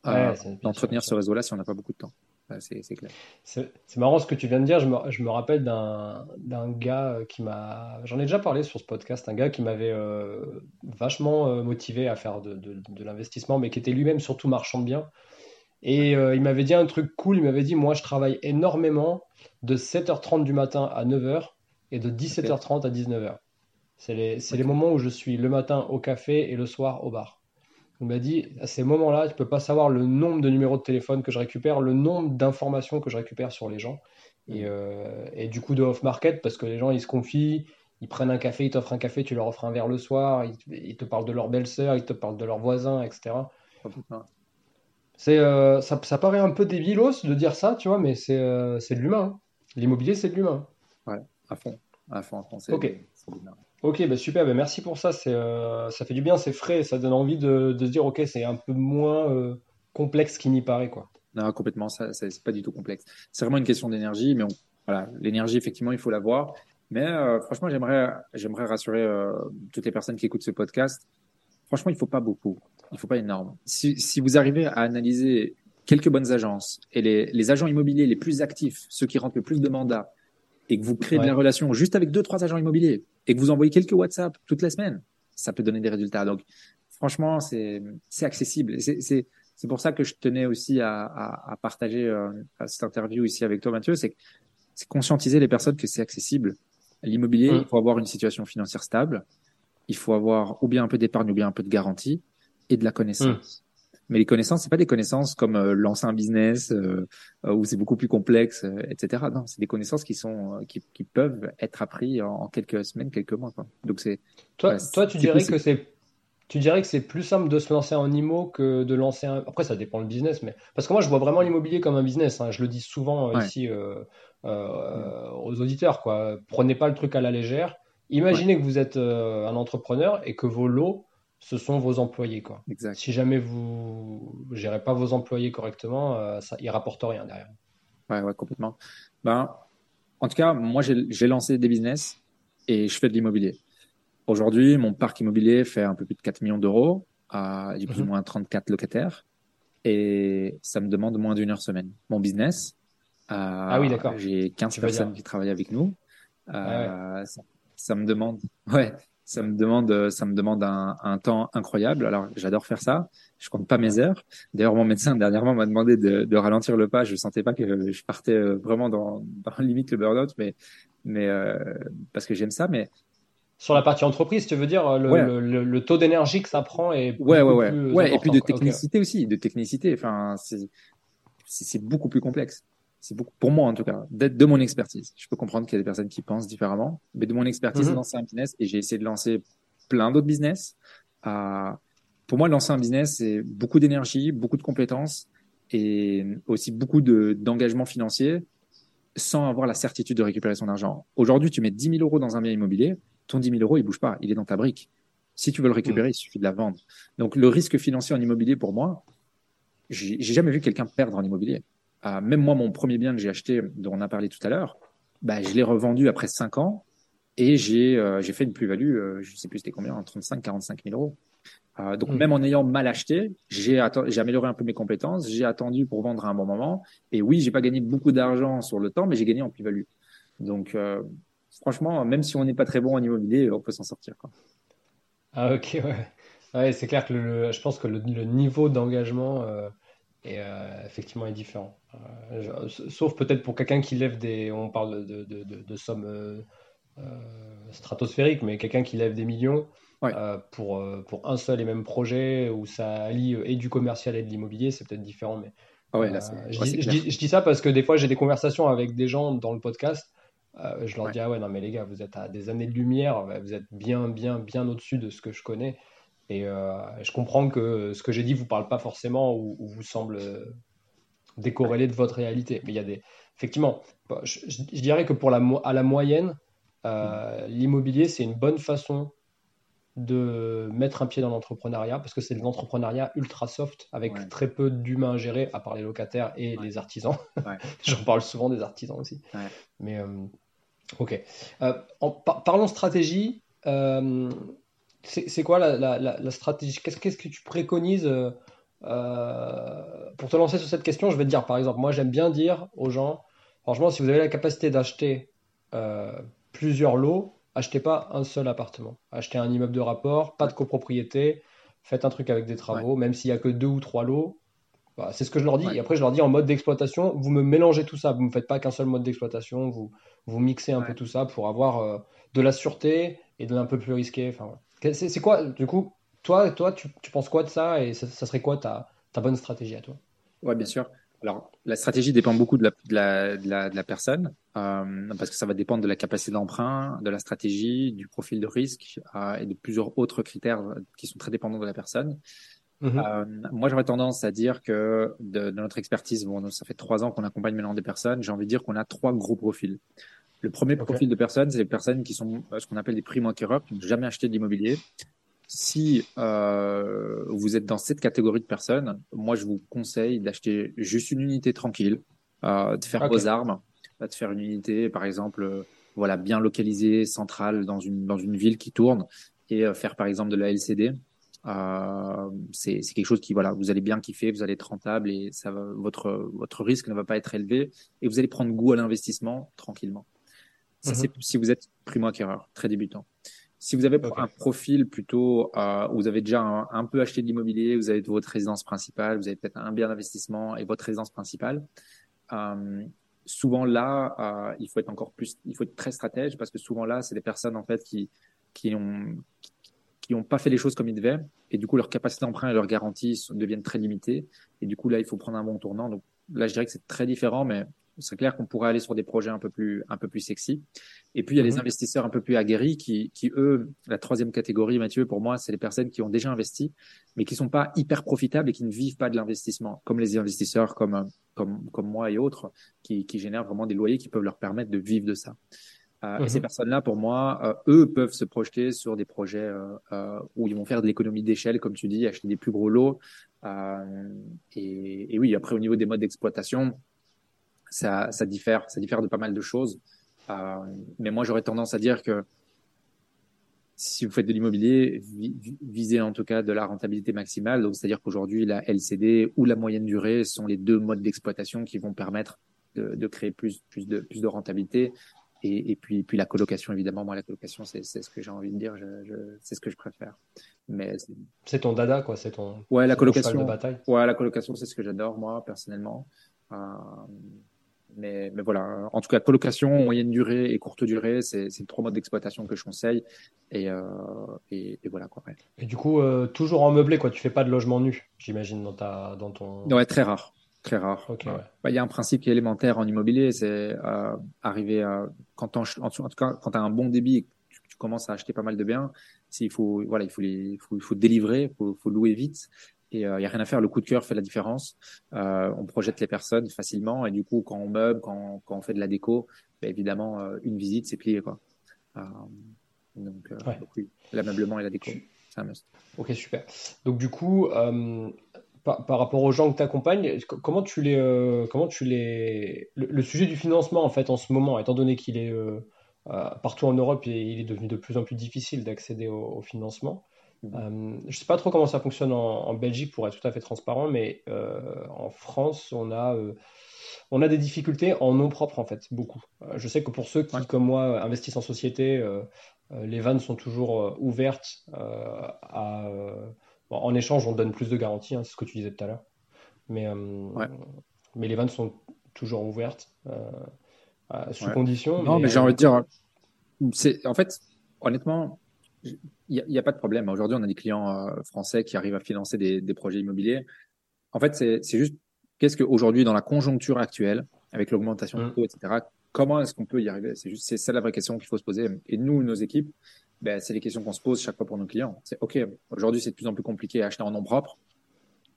euh, d'entretenir ce réseau-là si on n'a pas beaucoup de temps c'est clair. C'est marrant ce que tu viens de dire. Je me, je me rappelle d'un gars qui m'a. J'en ai déjà parlé sur ce podcast. Un gars qui m'avait euh, vachement euh, motivé à faire de, de, de l'investissement, mais qui était lui-même surtout marchand de biens. Et euh, il m'avait dit un truc cool. Il m'avait dit Moi, je travaille énormément de 7h30 du matin à 9h et de 17h30 à 19h. C'est les, les moments où je suis le matin au café et le soir au bar. Il m'a dit, à ces moments-là, tu peux pas savoir le nombre de numéros de téléphone que je récupère, le nombre d'informations que je récupère sur les gens. Et, mm. euh, et du coup, de off-market, parce que les gens, ils se confient, ils prennent un café, ils t'offrent un café, tu leur offres un verre le soir, ils, te parlent de leur belle-sœur, ils te parlent de leurs voisins, etc. C'est, euh, ça, ça, paraît un peu débilos de dire ça, tu vois, mais c'est, euh, c'est de l'humain. Hein. L'immobilier, c'est de l'humain. Ouais, à fond. À fond, à fond. Ok. Ok, bah super, bah merci pour ça. Euh, ça fait du bien, c'est frais, ça donne envie de, se dire, ok, c'est un peu moins euh, complexe qu'il n'y paraît. Non, complètement, ça, ça c'est pas du tout complexe. C'est vraiment une question d'énergie, mais l'énergie, effectivement, il faut l'avoir. Mais euh, franchement, j'aimerais, rassurer toutes les personnes qui écoutent ce podcast. Franchement, il faut pas beaucoup, il faut pas énorme. Si, vous arrivez à analyser quelques bonnes agences et les agents immobiliers les plus actifs, ceux qui rentrent le plus de mandats, et que vous créez de la relation juste avec deux, trois agents immobiliers et que vous envoyez quelques WhatsApp toutes les semaines, ça peut donner des résultats. Donc, franchement, c'est, accessible. C'est, pour ça que je tenais aussi à, à, à partager euh, cette interview ici avec toi, Mathieu. C'est, conscientiser les personnes que c'est accessible. L'immobilier, il faut avoir une situation financière stable. Il faut avoir ou bien un peu d'épargne ou bien un peu de garantie et de la connaissance. Mais les connaissances, c'est pas des connaissances comme euh, lancer un business euh, euh, où c'est beaucoup plus complexe, etc. Non, c'est des connaissances qui sont qui, qui peuvent être appris en, quelques semaines, quelques mois. Quoi. Donc c'est toi, toi, tu dirais que c'est tu dirais que c'est plus simple de se lancer en IMO que de lancer un. Après, ça dépend le business, mais parce que moi, je vois vraiment l'immobilier comme un business. Hein. Je le dis souvent ici euh, euh, aux auditeurs. Quoi. Prenez pas le truc à la légère. Imaginez que vous êtes un entrepreneur et que vos lots ce sont vos employés. Quoi. Exact. Si jamais vous ne gérez pas vos employés correctement, euh, ça, ils ne rapportent rien derrière. Ouais, ouais, complètement. Ben, en tout cas, moi, j'ai lancé des business et je fais de l'immobilier. Aujourd'hui, mon parc immobilier fait un peu plus de 4 millions d'euros. Euh, j'ai plus ou mhm. moins 34 locataires et ça me demande moins d'une heure semaine. Mon business, euh, ah oui, d'accord. J'ai 15 personnes qui travaillent avec nous. Euh, ça, ça, me demande, ouais, ça me demande, ça me demande un, un temps incroyable. Alors, j'adore faire ça. Je compte pas mes heures. D'ailleurs, mon médecin dernièrement m'a demandé de, de, ralentir le pas. Je sentais pas que je partais euh, vraiment dans, dans limite le burn-out, mais, mais euh, parce que j'aime ça. Mais sur la partie entreprise, tu veux dire le, le, le, taux d'énergie que ça prend est ouais, ouais, ouais, ouais. Et puis de technicité aussi, de technicité. Enfin, c'est beaucoup plus complexe c'est beaucoup pour moi en tout cas, d'être de mon expertise. Je peux comprendre qu'il y a des personnes qui pensent différemment, mais de mon expertise, mm lancer un business et j'ai essayé de lancer plein d'autres business. Euh, pour moi, lancer un business, c'est beaucoup d'énergie, beaucoup de compétences et aussi beaucoup de d'engagement financier sans avoir la certitude de récupérer son argent. Aujourd'hui, tu mets 10 000 euros dans un bien immobilier, ton 10 000 euros, il bouge pas, il est dans ta brique. Si tu veux le récupérer, il suffit de la vendre. Donc, le risque financier en immobilier, pour moi, j'ai jamais vu quelqu'un perdre en immobilier. Euh, même moi, mon premier bien que j'ai acheté, dont on a parlé tout à l'heure, bah, je l'ai revendu après 5 ans et j'ai euh, j'ai fait une plus-value, euh, je sais plus c'était combien, 35 45 000 euros. Donc, mm. même en ayant mal acheté, j'ai amélioré un peu mes compétences, j'ai attendu pour vendre à un bon moment. Et oui, j'ai pas gagné beaucoup d'argent sur le temps, mais j'ai gagné en plus-value. Donc, franchement, même si on n'est pas très bon en immobilier, on peut s'en sortir. Quoi. Ah, ok, ouais. ouais c'est clair que le, je pense que le, niveau d'engagement euh, est, euh, effectivement est différent. Euh, sauf peut-être pour quelqu'un qui lève des. On parle de, de, de, de sommes stratosphériques, mais quelqu'un qui lève des millions. Euh, pour, euh, pour un seul et même projet où ça allie euh, et du commercial et de l'immobilier, c'est peut-être différent. Mais ah ouais, là, je, dis, je, dis, ça parce que des fois, j'ai des conversations avec des gens dans le podcast. je leur dis, ah ouais, non, mais les gars, vous êtes à des années de lumière, vous êtes bien, bien, bien au-dessus de ce que je connais. Et je comprends que ce que j'ai dit vous parle pas forcément ou, vous semble décorrélé de votre réalité. Mais il y a des. Effectivement, bah, je, dirais que pour la, à la moyenne, l'immobilier, c'est une bonne façon de mettre un pied dans l'entrepreneuriat parce que c'est de l'entrepreneuriat ultra soft avec très peu d'humains à gérer à part les locataires et les artisans. J'en parle souvent des artisans aussi. Mais euh, ok. Euh, en, parlons stratégie. Euh, c'est quoi la, stratégie? Qu'est-ce que tu préconises pour te lancer sur cette question? Je vais te dire par exemple, moi j'aime bien dire aux gens, franchement, si vous avez la capacité d'acheter plusieurs lots, achetez pas un seul appartement. Achetez un immeuble de rapport, pas de copropriété, faites un truc avec des travaux, même s'il y a que deux ou trois lots. Bah, c'est ce que je leur dis. Et après, je leur dis en mode d'exploitation, vous me mélangez tout ça. Vous ne faites pas qu'un seul mode d'exploitation. Vous, vous mixez un peu tout ça pour avoir euh, de la sûreté et de l'un peu plus risqué. Enfin, c'est quoi, du coup, toi, toi tu, penses quoi de ça et ça, serait quoi ta, ta bonne stratégie à toi? Ouais, bien sûr. Alors, la stratégie dépend beaucoup de la, de la, de la, de la personne, euh, parce que ça va dépendre de la capacité d'emprunt, de la stratégie, du profil de risque euh, et de plusieurs autres critères qui sont très dépendants de la personne. Mm-hmm. Euh, moi, j'aurais tendance à dire que de, de, notre expertise, bon, ça fait trois ans qu'on accompagne maintenant des personnes, j'ai envie de dire qu'on a trois gros profils. Le premier profil de personnes, c'est les personnes qui sont ce qu'on appelle des primo-acquéreurs, qui n'ont jamais acheté d'immobilier, si euh, vous êtes dans cette catégorie de personnes, moi je vous conseille d'acheter juste une unité tranquille, euh, de faire vos armes, de faire une unité par exemple, euh, voilà bien localisée, centrale dans une dans une ville qui tourne et euh, faire par exemple de la LCD. Euh, c'est quelque chose qui voilà, vous allez bien kiffer, vous allez être rentable et ça va, votre votre risque ne va pas être élevé et vous allez prendre goût à l'investissement tranquillement. Ça, mhm. c'est si vous êtes primo acquéreur, très débutant. Si vous avez un profil plutôt euh, où vous avez déjà un, peu acheté de l'immobilier, vous avez votre résidence principale, vous avez peut-être un bien d'investissement et votre résidence principale, euh, souvent là, euh, il faut être encore plus, il faut être très stratège parce que souvent là, c'est des personnes en fait qui qui ont qui ont pas fait les choses comme ils devaient et du coup leur capacité d'emprunt et leur garantie deviennent très limitées et du coup là il faut prendre un bon tournant. Donc là, je dirais que c'est très différent, mais c'est clair qu'on pourrait aller sur des projets un peu plus un peu plus sexy. Et puis il y a les mhm. investisseurs un peu plus aguerris qui qui eux la troisième catégorie Mathieu pour moi c'est les personnes qui ont déjà investi mais qui sont pas hyper profitables et qui ne vivent pas de l'investissement comme les investisseurs comme comme comme moi et autres qui qui génèrent vraiment des loyers qui peuvent leur permettre de vivre de ça. Euh, Et ces mhm. personnes-là, pour moi, euh, eux peuvent se projeter sur des projets euh, euh où ils vont faire de l'économie d'échelle, comme tu dis, acheter des plus gros lots. Et, et, oui, après au niveau des modes d'exploitation, ça, ça diffère, ça diffère de pas mal de choses. Euh, mais moi, j'aurais tendance à dire que si vous faites de l'immobilier, visez en tout cas de la rentabilité maximale. Donc, c'est-à-dire qu'aujourd'hui, la LCD ou la moyenne durée sont les deux modes d'exploitation qui vont permettre de, de, créer plus, plus de, plus de rentabilité. Et, et, puis, puis la colocation, évidemment, moi, la colocation, c'est ce que j'ai envie de dire, je, je, c'est ce que je préfère. Mais c'est ton dada, quoi, c'est ton. Ouais, la colocation. Ouais, la colocation, c'est ce que j'adore, moi, personnellement. Euh, mais, mais voilà, en tout cas, colocation, moyenne durée et courte durée, c'est le trois modes d'exploitation que je conseille. Et, euh, et, et, voilà quoi. Et du coup, euh, toujours en meublé, quoi. Tu fais pas de logement nu, j'imagine, dans, ta, dans ton. Ouais, très rare. Très rare. Bah, il y a un principe qui est élémentaire en immobilier, c'est euh, arriver à, quand en, en, tout cas, quand tu as un bon débit et que tu, commences à acheter pas mal de biens, il faut, voilà, il faut, les, faut, faut délivrer, il faut, faut louer vite. Et il n'y a rien à faire, le coup de cœur fait la différence. on projette les personnes facilement et du coup, quand on meuble, quand, quand on fait de la déco, bah, évidemment, une visite, c'est plié. Quoi. donc, oui, l'ameublement et la déco, c'est un must. Ok, super. Donc du coup, par, rapport aux gens que tu accompagnes, comment tu les, euh, comment tu les, le, sujet du financement en fait en ce moment, étant donné qu'il est euh, euh, partout en Europe et il est devenu de plus en plus difficile d'accéder au, financement. Mmh. je ne sais pas trop comment ça fonctionne en, Belgique pour être tout à fait transparent, mais en France, on a, on a des difficultés en nom propre en fait, beaucoup. je sais que pour ceux qui, comme moi, investissent en société, les vannes sont toujours ouvertes à en échange, on donne plus de garanties, hein, c'est ce que tu disais tout à l'heure. Mais, euh, mais les vannes sont toujours ouvertes euh, sous condition. Non, mais, j'ai envie de dire, en fait, honnêtement, il n'y a, pas de problème. Aujourd'hui, on a des clients euh, français qui arrivent à financer des, projets immobiliers. En fait, c'est juste qu'est-ce qu'aujourd'hui, dans la conjoncture actuelle, avec l'augmentation des mmh. taux, etc., comment est-ce qu'on peut y arriver? C'est juste, c'est ça la vraie question qu'il faut se poser. Et nous, nos équipes, ben, c'est les questions qu'on se pose chaque fois pour nos clients. C'est OK, aujourd'hui, c'est de plus en plus compliqué à acheter en nom propre.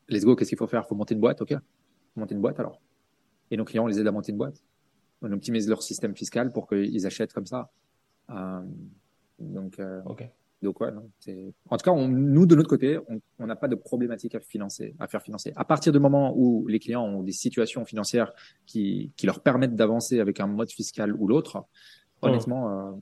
Let's go, qu'est-ce qu'il faut faire? Il faut monter une boîte, OK Monter une boîte alors. Et nos clients, on les aide à monter une boîte. On optimise leur système fiscal pour qu'ils achètent comme ça. Euh, donc, euh, donc ouais, non, en tout cas, on, nous de notre côté, on n'a pas de problématique à financer, à faire financer. À partir du moment où les clients ont des situations financières qui, qui leur permettent d'avancer avec un mode fiscal ou l'autre, honnêtement,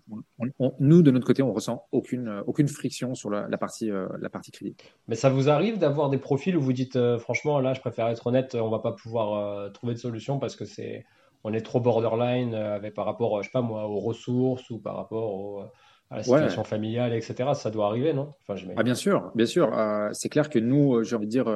euh, nous de notre côté, on ressent aucune euh, aucune friction sur la, partie euh, la partie crédit. Mais ça vous arrive d'avoir des profils où vous dites franchement là, je préfère être honnête, on va pas pouvoir trouver de solution parce que c'est on est trop borderline avec par rapport, je sais pas moi, aux ressources ou par rapport à la situation familiale, etc. Ça doit arriver, non? Enfin, Ah bien sûr, bien sûr. c'est clair que nous, j'ai envie de dire,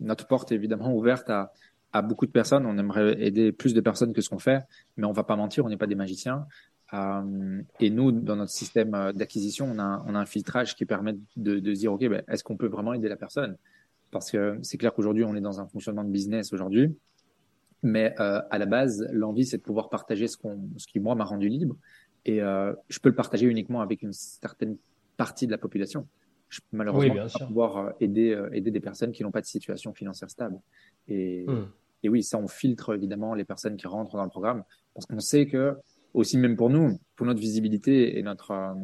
notre porte est évidemment ouverte à, à beaucoup de personnes. On aimerait aider plus de personnes que ce qu'on fait, mais on va pas mentir, on n'est pas des magiciens. Euh, et nous, dans notre système euh, d'acquisition, on a, on a un filtrage qui permet de, de dire, OK, ben, est-ce qu'on peut vraiment aider la personne? Parce que c'est clair qu'aujourd'hui, on est dans un fonctionnement de business aujourd'hui. Mais euh, à la base, l'envie, c'est de pouvoir partager ce, qu'on, ce qui, moi, m'a rendu libre. Et euh, je peux le partager uniquement avec une certaine partie de la population. Je peux malheureusement pas pouvoir euh, aider, aider des personnes qui n'ont pas de situation financière stable. Et, hmm. et oui, ça, on filtre évidemment les personnes qui rentrent dans le programme parce qu'on sait que aussi même pour nous, pour notre visibilité et notre euh,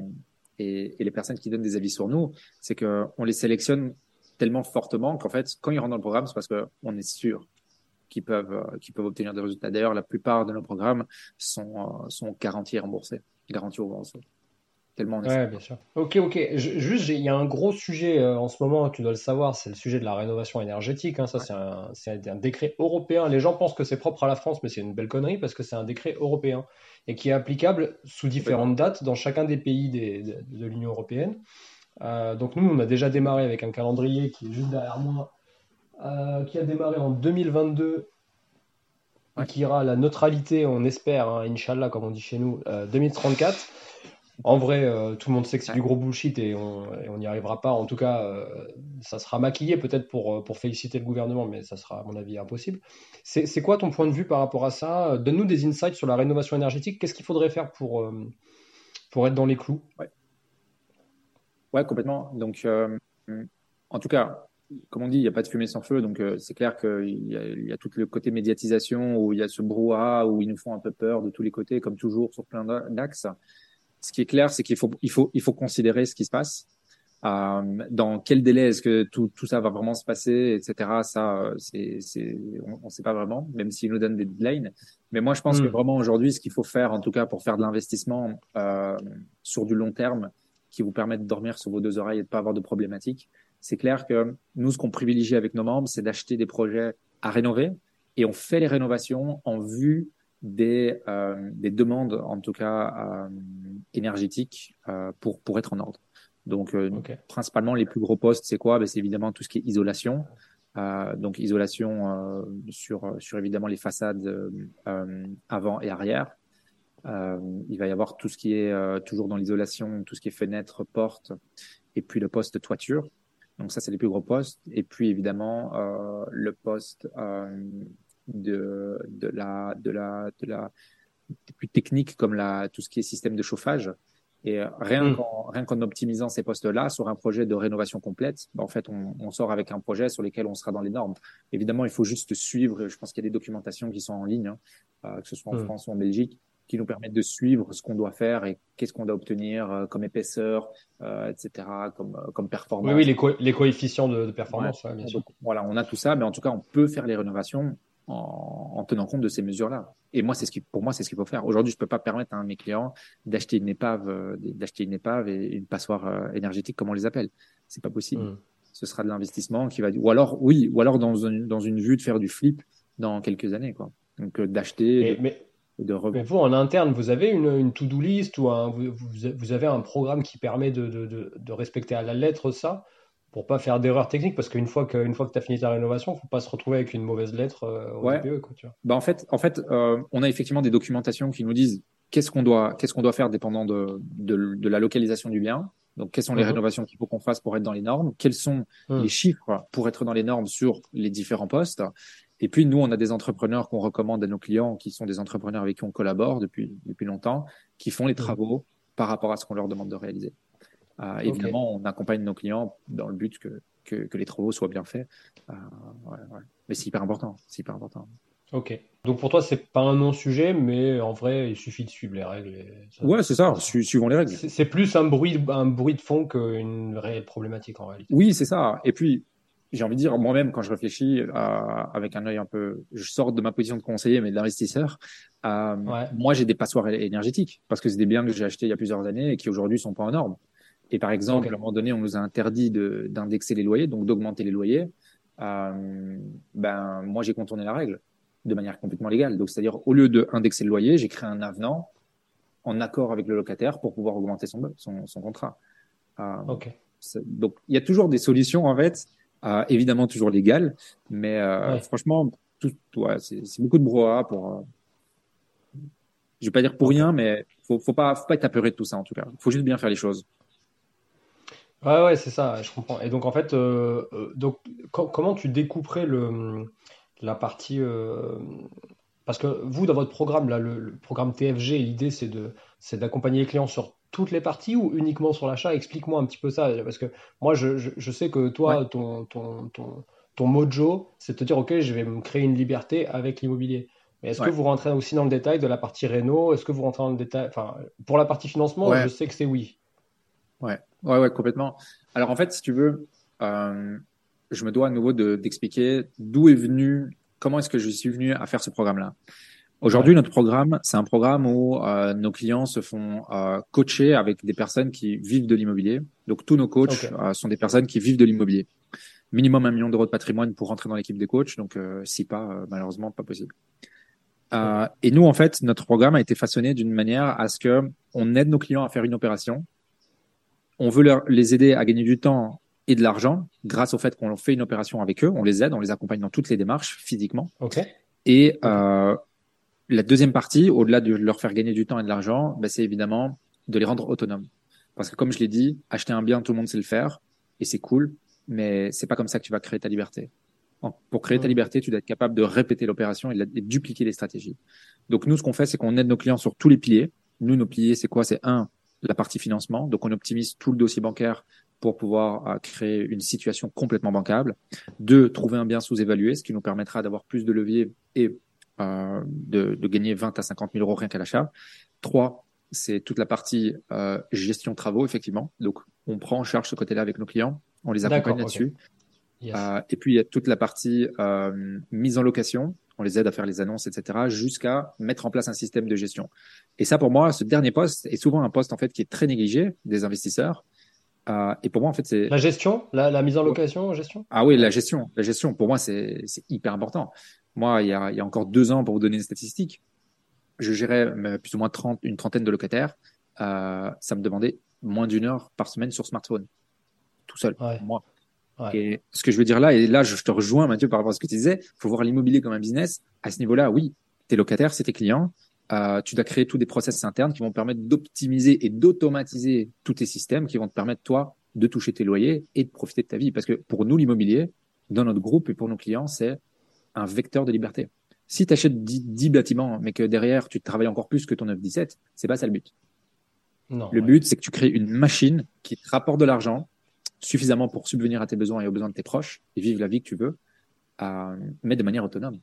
et, et, les personnes qui donnent des avis sur nous, c'est que on les sélectionne tellement fortement qu'en fait, quand ils rentrent dans le programme, c'est parce qu'on est sûr qu'ils peuvent euh, qu'ils peuvent obtenir des résultats. D'ailleurs, la plupart de nos programmes sont euh, sont garantis et remboursés, garantis au. Tellement ouais, bien sûr. Ok, ok. juste, il y a un gros sujet en ce moment, tu dois le savoir, c'est le sujet de la rénovation énergétique. Hein. Ça, c'est un, un, décret européen. Les gens pensent que c'est propre à la France, mais c'est une belle connerie parce que c'est un décret européen et qui est applicable sous différentes dates dans chacun des pays de, l'Union européenne. Euh, donc nous, on a déjà démarré avec un calendrier qui est juste derrière moi, euh, qui a démarré en 2022 et qui ira à la neutralité, on espère, hein, Inch'Allah, comme on dit chez nous, 2034. Euh, en vrai, euh, tout le monde sait que c'est du gros bullshit et on n'y arrivera pas. En tout cas, euh, ça sera maquillé peut-être pour, pour féliciter le gouvernement, mais ça sera, à mon avis, impossible. C'est quoi ton point de vue par rapport à ça? Donne-nous des insights sur la rénovation énergétique. Qu'est-ce qu'il faudrait faire pour, pour être dans les clous? Ouais. ouais. complètement. Donc, en tout cas, comme on dit, il n'y a pas de fumée sans feu. Donc, c'est clair qu'il y, y, a tout le côté médiatisation où il y a ce brouhaha, où ils nous font un peu peur de tous les côtés, comme toujours, sur plein d'axes ce qui est clair, c'est qu'il faut, il faut, il faut considérer ce qui se passe. Euh, dans quel délai est-ce que tout, tout ça va vraiment se passer, etc. Ça, c'est, c'est, on ne sait pas vraiment, même s'ils nous donnent des deadlines. Mais moi, je pense que hmm. vraiment aujourd'hui, ce qu'il faut faire, en tout cas pour faire de l'investissement euh, sur du long terme, qui vous permet de dormir sur vos deux oreilles et de pas avoir de problématiques, c'est clair que nous, ce qu'on privilégie avec nos membres, c'est d'acheter des projets à rénover et on fait les rénovations en vue des, euh, des demandes, en tout cas euh, énergétiques, euh, pour, pour être en ordre. Donc, principalement, les plus gros postes, c'est quoi? Ben, C'est évidemment tout ce qui est isolation. Donc, isolation sur, sur évidemment les façades avant et arrière. il va y avoir tout ce qui est toujours dans l'isolation, tout ce qui est fenêtre, porte, et puis le poste toiture. Donc ça, c'est les plus gros postes. Et puis évidemment, le poste de, de la, de la, de la plus technique comme la, tout ce qui est système de chauffage. Et euh, rien qu'en rien qu'en optimisant ces postes-là sur un projet de rénovation complète, bah, en fait, on, on, sort avec un projet sur lequel on sera dans les normes. Évidemment, il faut juste suivre. Je pense qu'il y a des documentations qui sont en ligne, hein, euh, que ce soit en France ou en Belgique, qui nous permettent de suivre ce qu'on doit faire et qu'est-ce qu'on doit obtenir euh, comme épaisseur, euh, etc., comme, euh, comme performance. Oui, oui les, les coefficients de, de performance, ouais. bien sûr. Donc, voilà, on a tout ça, mais en tout cas, on peut faire les rénovations en, en tenant compte de ces mesures-là. Et moi, c'est ce qui, pour moi, c'est ce qu'il faut faire. Aujourd'hui, je peux pas permettre à mes clients d'acheter une épave, d'acheter une épave et une passoire énergétique, comme on les appelle. C'est pas possible. Mm. Ce sera de l'investissement qui va, ou alors, oui, ou alors dans une, dans une vue de faire du flip dans quelques années, quoi. Donc, d'acheter. Mais, mais vous, en interne, vous avez une, une to-do list ou un, vous, vous, avez un programme qui permet de, de, de, respecter à la lettre ça pour pas faire d'erreurs techniques? Parce qu'une fois que, fois que tu as fini ta rénovation, faut pas se retrouver avec une mauvaise lettre euh, au ouais. DPE, quoi, tu vois. Bah en fait, en fait euh, on a effectivement des documentations qui nous disent qu'est-ce qu'on doit, qu'est-ce qu'on doit faire dépendant de, de, de, la localisation du bien. Donc, quelles sont les mmh. rénovations qu'il faut qu'on fasse pour être dans les normes? Quels sont mmh. les chiffres pour être dans les normes sur les différents postes? Et puis, nous, on a des entrepreneurs qu'on recommande à nos clients, qui sont des entrepreneurs avec qui on collabore depuis, depuis longtemps, qui font les mmh. travaux par rapport à ce qu'on leur demande de réaliser. Euh, évidemment, okay. on accompagne nos clients dans le but que, que, que les travaux soient bien faits. Euh, ouais, ouais. Mais c'est hyper important. C'est hyper important. Ok. Donc pour toi, c'est pas un non-sujet, mais en vrai, il suffit de suivre les règles. Et ça, ouais, c'est ça. Su suivons les règles. C'est plus un bruit, un bruit de fond qu'une réelle problématique en réalité. Oui, c'est ça. Et puis, j'ai envie de dire, moi-même, quand je réfléchis à, avec un œil un peu, je sors de ma position de conseiller, mais d'investisseur, euh, ouais. moi, j'ai des passoires énergétiques parce que c'est des biens que j'ai achetés il y a plusieurs années et qui aujourd'hui sont pas en normes. Et par exemple, okay. à un moment donné, on nous a interdit d'indexer les loyers, donc d'augmenter les loyers. Euh, ben, moi, j'ai contourné la règle de manière complètement légale. Donc, c'est-à-dire, au lieu de indexer le loyer, j'ai créé un avenant en accord avec le locataire pour pouvoir augmenter son, son, son contrat. Euh, okay. Donc, il y a toujours des solutions, en fait, euh, évidemment toujours légales, mais euh, ouais. franchement, tout, ouais, c'est beaucoup de brouhaha pour. Euh, je vais pas dire pour rien, mais faut, faut pas, faut pas être apeuré de tout ça en tout cas. Faut juste bien faire les choses. Ouais, ouais, c'est ça, je comprends. Et donc, en fait, euh, donc, comment tu découperais le, la partie. Euh, parce que vous, dans votre programme, là, le, le programme TFG, l'idée, c'est de, c'est d'accompagner les clients sur toutes les parties ou uniquement sur l'achat? Explique-moi un petit peu ça, parce que moi, je, je, je sais que toi, ouais. ton, ton, ton, ton mojo, c'est de te dire, OK, je vais me créer une liberté avec l'immobilier. Mais est-ce ouais. que vous rentrez aussi dans le détail de la partie réno? Est-ce que vous rentrez dans le détail Enfin, pour la partie financement, ouais. je sais que c'est oui. Ouais, ouais, ouais, complètement. Alors en fait, si tu veux, euh, je me dois à nouveau d'expliquer de, d'où est venu, comment est-ce que je suis venu à faire ce programme-là. Aujourd'hui, notre programme, c'est un programme où euh, nos clients se font euh, coacher avec des personnes qui vivent de l'immobilier. Donc, tous nos coachs okay. euh, sont des personnes qui vivent de l'immobilier. Minimum un million d'euros de patrimoine pour rentrer dans l'équipe des coachs. Donc, euh, si pas, euh, malheureusement, pas possible. Euh, et nous, en fait, notre programme a été façonné d'une manière à ce que on aide nos clients à faire une opération. On veut leur, les aider à gagner du temps et de l'argent grâce au fait qu'on fait une opération avec eux. On les aide, on les accompagne dans toutes les démarches physiquement. Okay. Et euh, la deuxième partie, au-delà de leur faire gagner du temps et de l'argent, bah, c'est évidemment de les rendre autonomes. Parce que comme je l'ai dit, acheter un bien, tout le monde sait le faire et c'est cool, mais c'est pas comme ça que tu vas créer ta liberté. Pour créer ta liberté, tu dois être capable de répéter l'opération et de dupliquer les stratégies. Donc nous, ce qu'on fait, c'est qu'on aide nos clients sur tous les piliers. Nous, nos piliers, c'est quoi? C'est un, la partie financement. Donc on optimise tout le dossier bancaire pour pouvoir euh, créer une situation complètement bancable. Deux, trouver un bien sous-évalué, ce qui nous permettra d'avoir plus de levier et euh, de, de, gagner 20 à 50 000 euros rien qu'à l'achat. Trois, c'est toute la partie euh, gestion travaux, effectivement. Donc, on prend en charge ce côté-là avec nos clients, on les accompagne là-dessus. Okay. Yes. Euh, et puis, il y a toute la partie euh, mise en location. On les aide à faire les annonces, etc., jusqu'à mettre en place un système de gestion. Et ça, pour moi, ce dernier poste est souvent un poste en fait qui est très négligé des investisseurs. Euh, et pour moi, en fait, c'est la gestion, la, la mise en location, gestion? Ah oui, la gestion, la gestion. Pour moi, c'est hyper important. Moi, il y, a, il y a encore deux ans, pour vous donner une statistique, je gérais plus ou moins 30, une trentaine de locataires. Euh, ça me demandait moins d'une heure par semaine sur smartphone, tout seul, ouais. moi. Ouais. Et ce que je veux dire là, et là, je te rejoins, Mathieu, par rapport à ce que tu disais, faut voir l'immobilier comme un business. À ce niveau-là, oui, tes locataires, c'est tes clients. Euh, tu dois créer tous des process internes qui vont te permettre d'optimiser et d'automatiser tous tes systèmes qui vont te permettre, toi, de toucher tes loyers et de profiter de ta vie. Parce que pour nous, l'immobilier, dans notre groupe et pour nos clients, c'est un vecteur de liberté. Si tu achètes 10, 10, bâtiments, mais que derrière, tu travailles encore plus que ton 9-17, c'est pas ça le but. Non, le but, c'est que tu crées une machine qui te rapporte de l'argent suffisamment pour subvenir à tes besoins et aux besoins de tes proches et vivre la vie que tu veux, mais de manière autonome.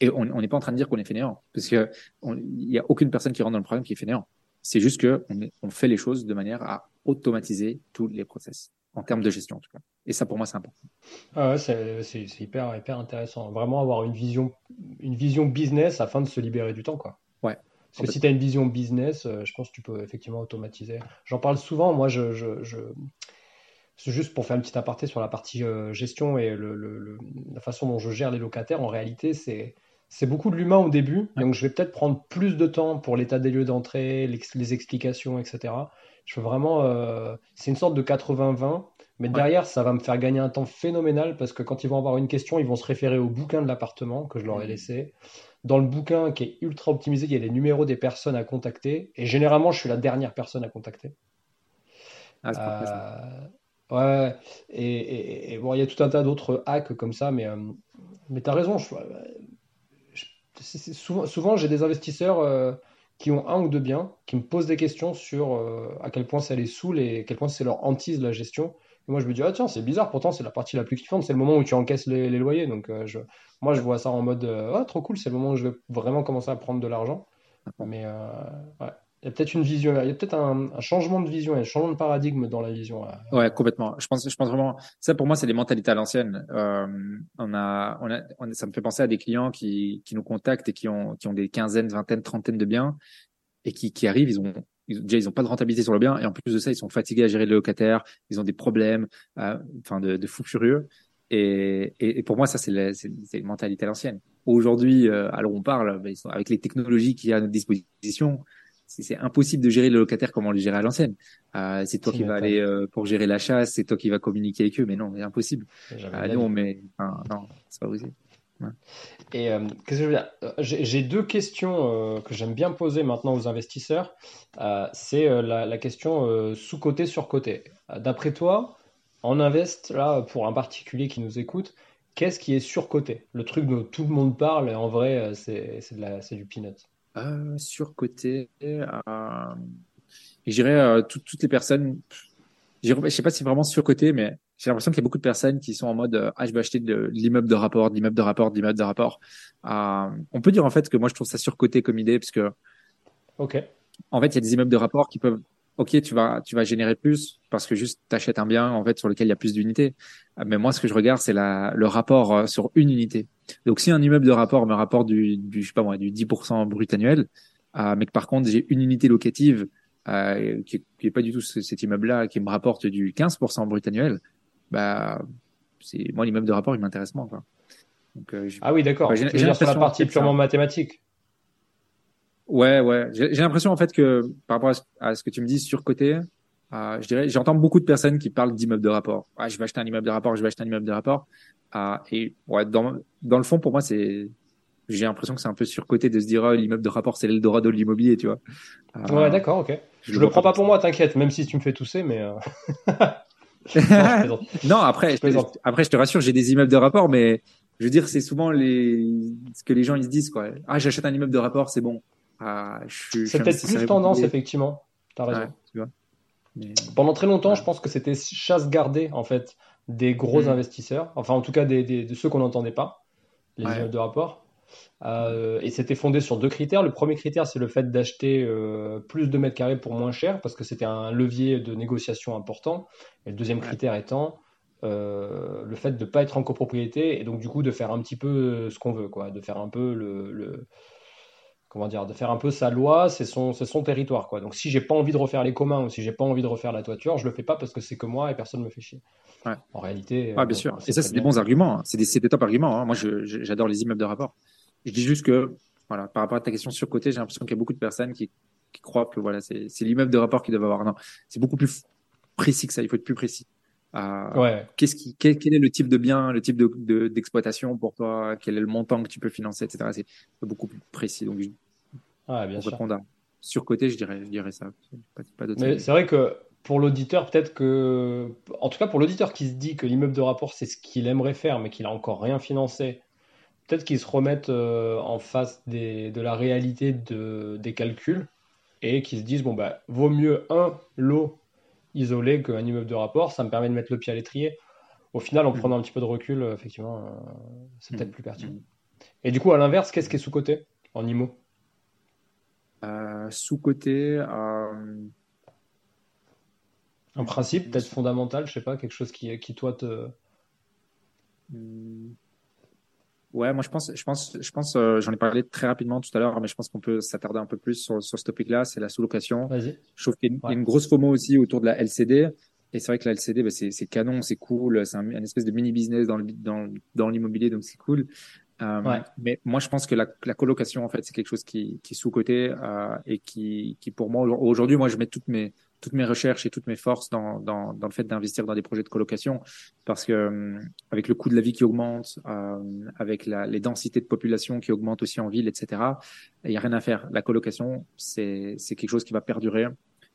Et on n'est pas en train de dire qu'on est fainéant, parce que il n'y a aucune personne qui rentre dans le programme qui est fainéant. C'est juste que on, fait les choses de manière à automatiser tous les process en termes de gestion en tout cas. Et ça pour moi c'est important. Ah ouais, c'est hyper hyper intéressant. Vraiment avoir une vision une vision business afin de se libérer du temps quoi. Ouais. Parce que si tu as une vision business, euh, je pense que tu peux effectivement automatiser. J'en parle souvent. Moi, je, je, je... C'est juste pour faire une petite aparté sur la partie euh, gestion et le, le, la façon dont je gère les locataires. En réalité, c'est c'est beaucoup de l'humain au début, donc je vais peut-être prendre plus de temps pour l'état des lieux d'entrée, les, explications, etc. Je veux vraiment, euh, c'est une sorte de 80-20, mais derrière, ça va me faire gagner un temps phénoménal parce que quand ils vont avoir une question, ils vont se référer au bouquin de l'appartement que je leur ai mmh. laissé. Dans le bouquin qui est ultra optimisé, il y a les numéros des personnes à contacter, et généralement, je suis la dernière personne à contacter. Ah, euh, ouais, et, bon, il y a tout un tas d'autres hacks comme ça, mais, euh, mais tu as raison. Je, souvent, souvent j'ai des investisseurs euh, qui ont un ou deux biens, qui me posent des questions sur euh, à quel point ça les saoule et à quel point c'est leur hantise la gestion. Et moi, je me dis, ah tiens, c'est bizarre, pourtant, c'est la partie la plus kiffante, c'est le moment où tu encaisses les, loyers. Donc, euh, je, moi, je vois ça en mode, ah, trop cool, c'est le moment où je vais vraiment commencer à prendre de l'argent. Mais ouais. Il y a peut-être une vision, il y a peut-être un, changement de vision, un changement de paradigme dans la vision. Ouais, complètement. Je pense, je pense vraiment. Ça, pour moi, c'est des mentalités à l'ancienne. Euh, on a, on a, ça me fait penser à des clients qui, qui nous contactent et qui ont, qui ont des quinzaines, vingtaines, trentaines de biens et qui, arrivent. Ils ont, déjà, ils ont pas de rentabilité sur le bien et en plus de ça, ils sont fatigués à gérer le locataire. Ils ont des problèmes, euh, de, de fous furieux. Et, et, pour moi, ça, c'est une mentalité à l'ancienne. Aujourd'hui, euh, alors on parle, avec les technologies qu'il y a à notre disposition, c'est impossible de gérer le locataire comme on le gérait à l'ancienne. Euh, c'est toi qui vas aller euh, pour gérer la chasse, c'est toi qui vas communiquer avec eux, mais non, c'est impossible. Euh, non, mais non, c'est pas possible. Et euh, qu'est-ce que je veux dire? J'ai deux questions que j'aime bien poser maintenant aux investisseurs. c'est la, la, question sous-côté, sur-côté. D'après toi, en invest, là, pour un particulier qui nous écoute, qu'est-ce qui est sur-côté? Le truc dont tout le monde parle, et en vrai, c'est du peanut. Euh, surcoté. Euh, je dirais euh, toutes les personnes. Je sais pas si c'est vraiment surcoté, mais j'ai l'impression qu'il y a beaucoup de personnes qui sont en mode euh, ah je vais acheter de, l'immeuble de rapport, de l'immeuble de rapport, de l'immeuble de rapport. Euh, on peut dire en fait que moi je trouve ça surcoté comme idée parce que ok. En fait, il y a des immeubles de rapport qui peuvent ok, tu vas, tu vas générer plus parce que juste t'achètes un bien en fait sur lequel il y a plus d'unités. Mais moi, ce que je regarde, c'est la, le rapport euh, sur une unité. Donc, si un immeuble de rapport me rapporte du, du je sais pas moi, du 10% brut annuel, euh, mais que par contre j'ai une unité locative euh, qui, qui est pas du tout cet immeuble-là, qui me rapporte du 15% brut annuel, bah, c'est moi l'immeuble de rapport, il m'intéresse moins. Quoi. Donc, euh, ah oui, d'accord. j'ai la partie purement mathématique. Ouais, ouais. J'ai l'impression en fait que par rapport à ce, que tu me dis sur côté, euh, je dirais, j'entends beaucoup de personnes qui parlent d'immeubles de rapport. Ah, je vais acheter un immeuble de rapport, je vais acheter un immeuble de rapport. Euh, et ouais, dans, dans le fond, pour moi, c'est, j'ai l'impression que c'est un peu surcoté de se dire, oh, l'immeuble de rapport, c'est l'Eldorado de l'immobilier, tu vois. Euh, ouais, d'accord, ok. Je, le, prends pas pour moi, t'inquiète, même si tu me fais tousser, mais. Euh, non, non, après, je, après, je te rassure, j'ai des immeubles de rapport, mais je veux dire, c'est souvent les, ce que les gens ils se disent, quoi. Ah, j'achète un immeuble de rapport, c'est bon. Ah, c'est peut-être plus tendance, effectivement. T'as raison. Pendant très longtemps, je pense que c'était chasse gardée, en fait, des gros hmm. investisseurs. Enfin, en tout cas, des, de ceux qu'on n'entendait pas, les ouais. de rapport. Euh, et c'était fondé sur deux critères. Le premier critère, c'est le fait d'acheter euh, plus de mètres carrés pour moins cher, parce que c'était un levier de négociation important. Et le deuxième critère étant euh, le fait de ne pas être en copropriété, et donc du coup de faire un petit peu ce qu'on veut, quoi, de faire un peu le comment dire, de faire un peu sa loi, c'est son, son territoire. Quoi. Donc si j'ai pas envie de refaire les communs ou si j'ai pas envie de refaire la toiture, je le fais pas parce que c'est que moi et personne me fait chier. En réalité. Ah, bien euh, sûr. Et ça, c'est des bons arguments. Hein. C'est des, des top arguments. Hein. Moi, j'adore les immeubles de rapport. Je dis juste que, voilà, par rapport à ta question sur côté, j'ai l'impression qu'il y a beaucoup de personnes qui, qui croient que voilà, c'est l'immeuble de rapport qui doivent avoir. Non, c'est beaucoup plus précis que ça. Il faut être plus précis. Euh, ouais. Qu'est-ce qui, quel, est le type de bien, le type de, d'exploitation pour toi, quel est le montant que tu peux financer, etc. C'est beaucoup plus précis. Donc, ouais, bien sûr. répondre surcoté, je dirais, je dirais ça. Mais c'est vrai que pour l'auditeur, peut-être que, en tout cas pour l'auditeur qui se dit que l'immeuble de rapport c'est ce qu'il aimerait faire, mais qu'il a encore rien financé, peut-être qu'il se remette euh, en face des, de la réalité de, des calculs et qui se disent bon bah vaut mieux un lot isolé qu'un immeuble de rapport, ça me permet de mettre le pied à l'étrier. Au final, en Mhm. prenant un petit peu de recul, euh, effectivement, euh, c'est peut-être Mhm. plus pertinent. Et du coup, à l'inverse, qu'est-ce qui est sous-coté en IMO? Euh, sous-côté, Un principe peut-être fondamental, je sais pas, quelque chose qui, qui toi te... ouais, moi je pense, je pense, je pense, euh, j'en ai parlé très rapidement tout à l'heure, mais je pense qu'on peut s'attarder un peu plus sur, sur ce topic-là, c'est la sous-location. Je trouve qu'il y a une, Ouais. il y a une grosse FOMO aussi autour de la LCD. Et c'est vrai que la LCD, bah, c'est canon, c'est cool, c'est un, un espèce de mini business dans le dans, dans l'immobilier, donc c'est cool. Euh, Ouais. Mais moi, je pense que la, la colocation, en fait, c'est quelque chose qui, qui est sous-coté euh, et qui, qui pour moi aujourd'hui, moi, je mets toutes mes toutes mes recherches et toutes mes forces dans dans, dans le fait d'investir dans des projets de colocation parce que euh, avec le coût de la vie qui augmente, euh, avec la, les densités de population qui augmentent aussi en ville, etc. Il y a rien à faire. La colocation, c'est quelque chose qui va perdurer.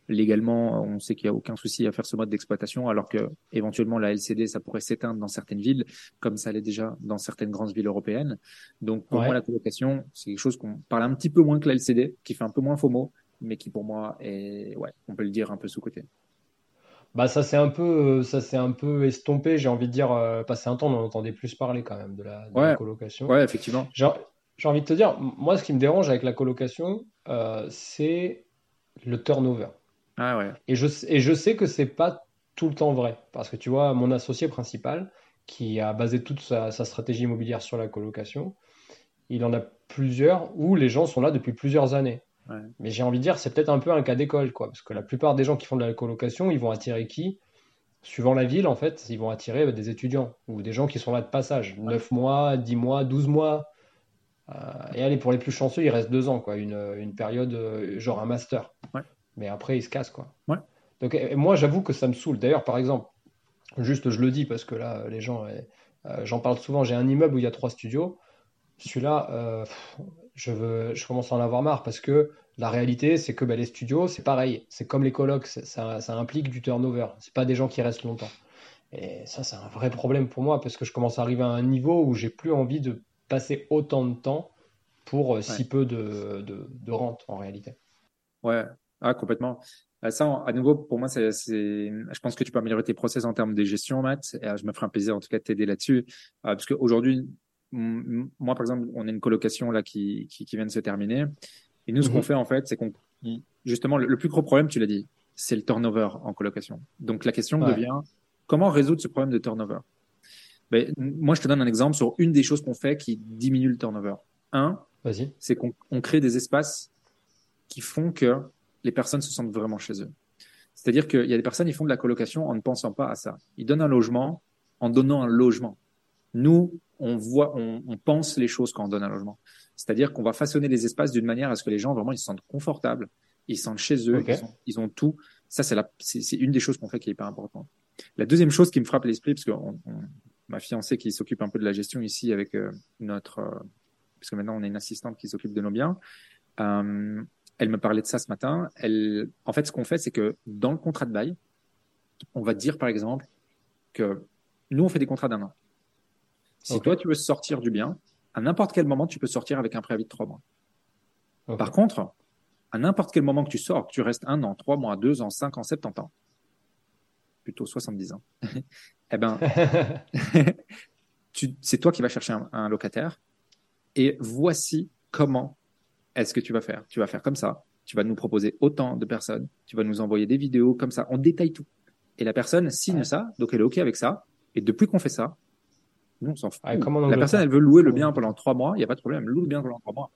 Légalement, on sait qu'il y a aucun souci à faire ce mode d'exploitation, alors que éventuellement la LCD, ça pourrait s'éteindre dans certaines villes, comme ça l'est déjà dans certaines grandes villes européennes. Donc pour Ouais. moi, la colocation, c'est quelque chose qu'on parle un petit peu moins que la LCD, qui fait un peu moins FOMO, mais qui pour moi est, ouais, on peut le dire un peu sous côté. Bah ça c'est un peu ça c'est un peu estompé, j'ai envie de dire euh, passé un temps on en entendait plus parler quand même de la, de la Ouais. colocation. Ouais, effectivement. J'ai j'ai envie de te dire, moi ce qui me dérange avec la colocation, euh, c'est le turnover. Ah ouais. Et je, et je sais que c'est pas tout le temps vrai. Parce que tu vois, mon associé principal, qui a basé toute sa, sa stratégie immobilière sur la colocation, il en a plusieurs où les gens sont là depuis plusieurs années. Ouais. Mais j'ai envie de dire, c'est peut-être un peu un cas d'école, quoi. Parce que la plupart des gens qui font de la colocation, ils vont attirer qui? Suivant la ville, en fait, ils vont attirer des étudiants ou des gens qui sont là de passage. 9 mois, 10 mois, 12 mois. Euh, et allez, pour les plus chanceux, il reste deux ans, quoi. Une, une période, euh, genre un master. Ouais. Mais après, ils se cassent, quoi. Ouais. Donc, et moi, j'avoue que ça me saoule. D'ailleurs, par exemple, juste, je le dis parce que là, les gens, euh, j'en parle souvent. J'ai un immeuble où il y a trois studios. Celui-là, je veux, je commence à en avoir marre parce que la réalité, c'est que ben, les studios, c'est pareil. C'est comme les colocs, c'est- ça, ça implique du turnover. C'est pas des gens qui restent longtemps. Et ça, c'est un vrai problème pour moi parce que je commence à arriver à un niveau où j'ai plus envie de passer autant de temps pour euh, si peu de, de, de rente en réalité. Ouais, ah, complètement. Euh, Ça, à nouveau, pour moi, c'est, je pense que tu peux améliorer tes process en termes de gestion, Matt. Et, euh, je me ferai un plaisir, en tout cas, de t'aider là-dessus. Euh, parce qu'aujourd'hui, moi, par exemple, on a une colocation là qui, qui, qui vient de se terminer. Et nous, ce Mhm. qu'on fait, en fait, c'est qu'on, justement, le, le plus gros problème, tu l'as dit, c'est le turnover en colocation. Donc, la question Ouais. devient, comment résoudre ce problème de turnover? Ben, moi, je te donne un exemple sur une des choses qu'on fait qui diminue le turnover. Un, c'est qu'on on crée des espaces qui font que les personnes se sentent vraiment chez eux. C'est-à-dire qu'il y a des personnes, ils font de la colocation en ne pensant pas à ça. Ils donnent un logement en donnant un logement. Nous, on voit, on, on pense les choses quand on donne un logement. C'est-à-dire qu'on va façonner les espaces d'une manière à ce que les gens vraiment ils se sentent confortables, ils se sentent chez eux, ils, ont, ils ont tout. Ça, c'est la, c'est c'est une des choses qu'on fait qui est hyper importante. La deuxième chose qui me frappe l'esprit, parce que on- on- ma fiancée qui s'occupe un peu de la gestion ici avec euh, notre, euh, parce que maintenant on a une assistante qui s'occupe de nos biens. Euh, elle me parlait de ça ce matin. Elle, en fait, ce qu'on fait, c'est que dans le contrat de bail, on va dire par exemple que nous on fait des contrats d'un an. Si toi tu veux sortir du bien, à n'importe quel moment tu peux sortir avec un préavis de trois mois. Par contre, à n'importe quel moment que tu sors, que tu restes un an, trois mois, deux ans, cinq ans, 70 ans, plutôt 70 ans, eh ben, c'est toi qui vas chercher un, un locataire et voici comment est-ce que tu vas faire. Tu vas faire comme ça. Tu vas nous proposer autant de personnes. Tu vas nous envoyer des vidéos comme ça. On détaille tout. Et la personne signe Ouais. ça. Donc elle est OK avec ça. Et depuis qu'on fait ça, nous, on s'en fout. En la personne, elle veut louer le bien pendant trois mois. Il n'y a pas de problème. Loue le bien pendant trois mois.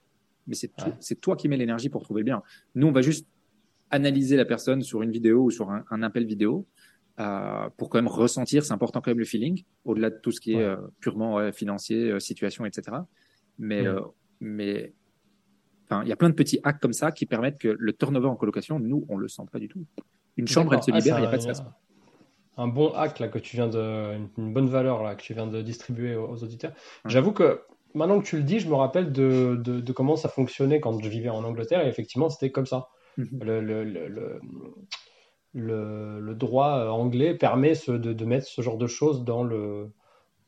Mais c'est Ouais. toi qui mets l'énergie pour trouver le bien. Nous, on va juste analyser la personne sur une vidéo ou sur un, un appel vidéo euh, pour quand même ressentir. C'est important quand même le feeling, au-delà de tout ce qui est euh, purement financier, euh, situation, etc. Mais, Mm. mais il y a plein de petits hacks comme ça qui permettent que le turnover en colocation, nous, on le sent pas du tout. Une chambre, elle se Ah, libère, il c'est n'y a pas de stress. Un bon hack là que tu viens de, une, une bonne valeur là que tu viens de distribuer aux, aux auditeurs. J'avoue que maintenant que tu le dis, je me rappelle de, de, de comment ça fonctionnait quand je vivais en Angleterre et effectivement c'était comme ça. Mhm. Le, le, le, le, droit euh, anglais permet ce- de, de mettre ce genre de choses dans le,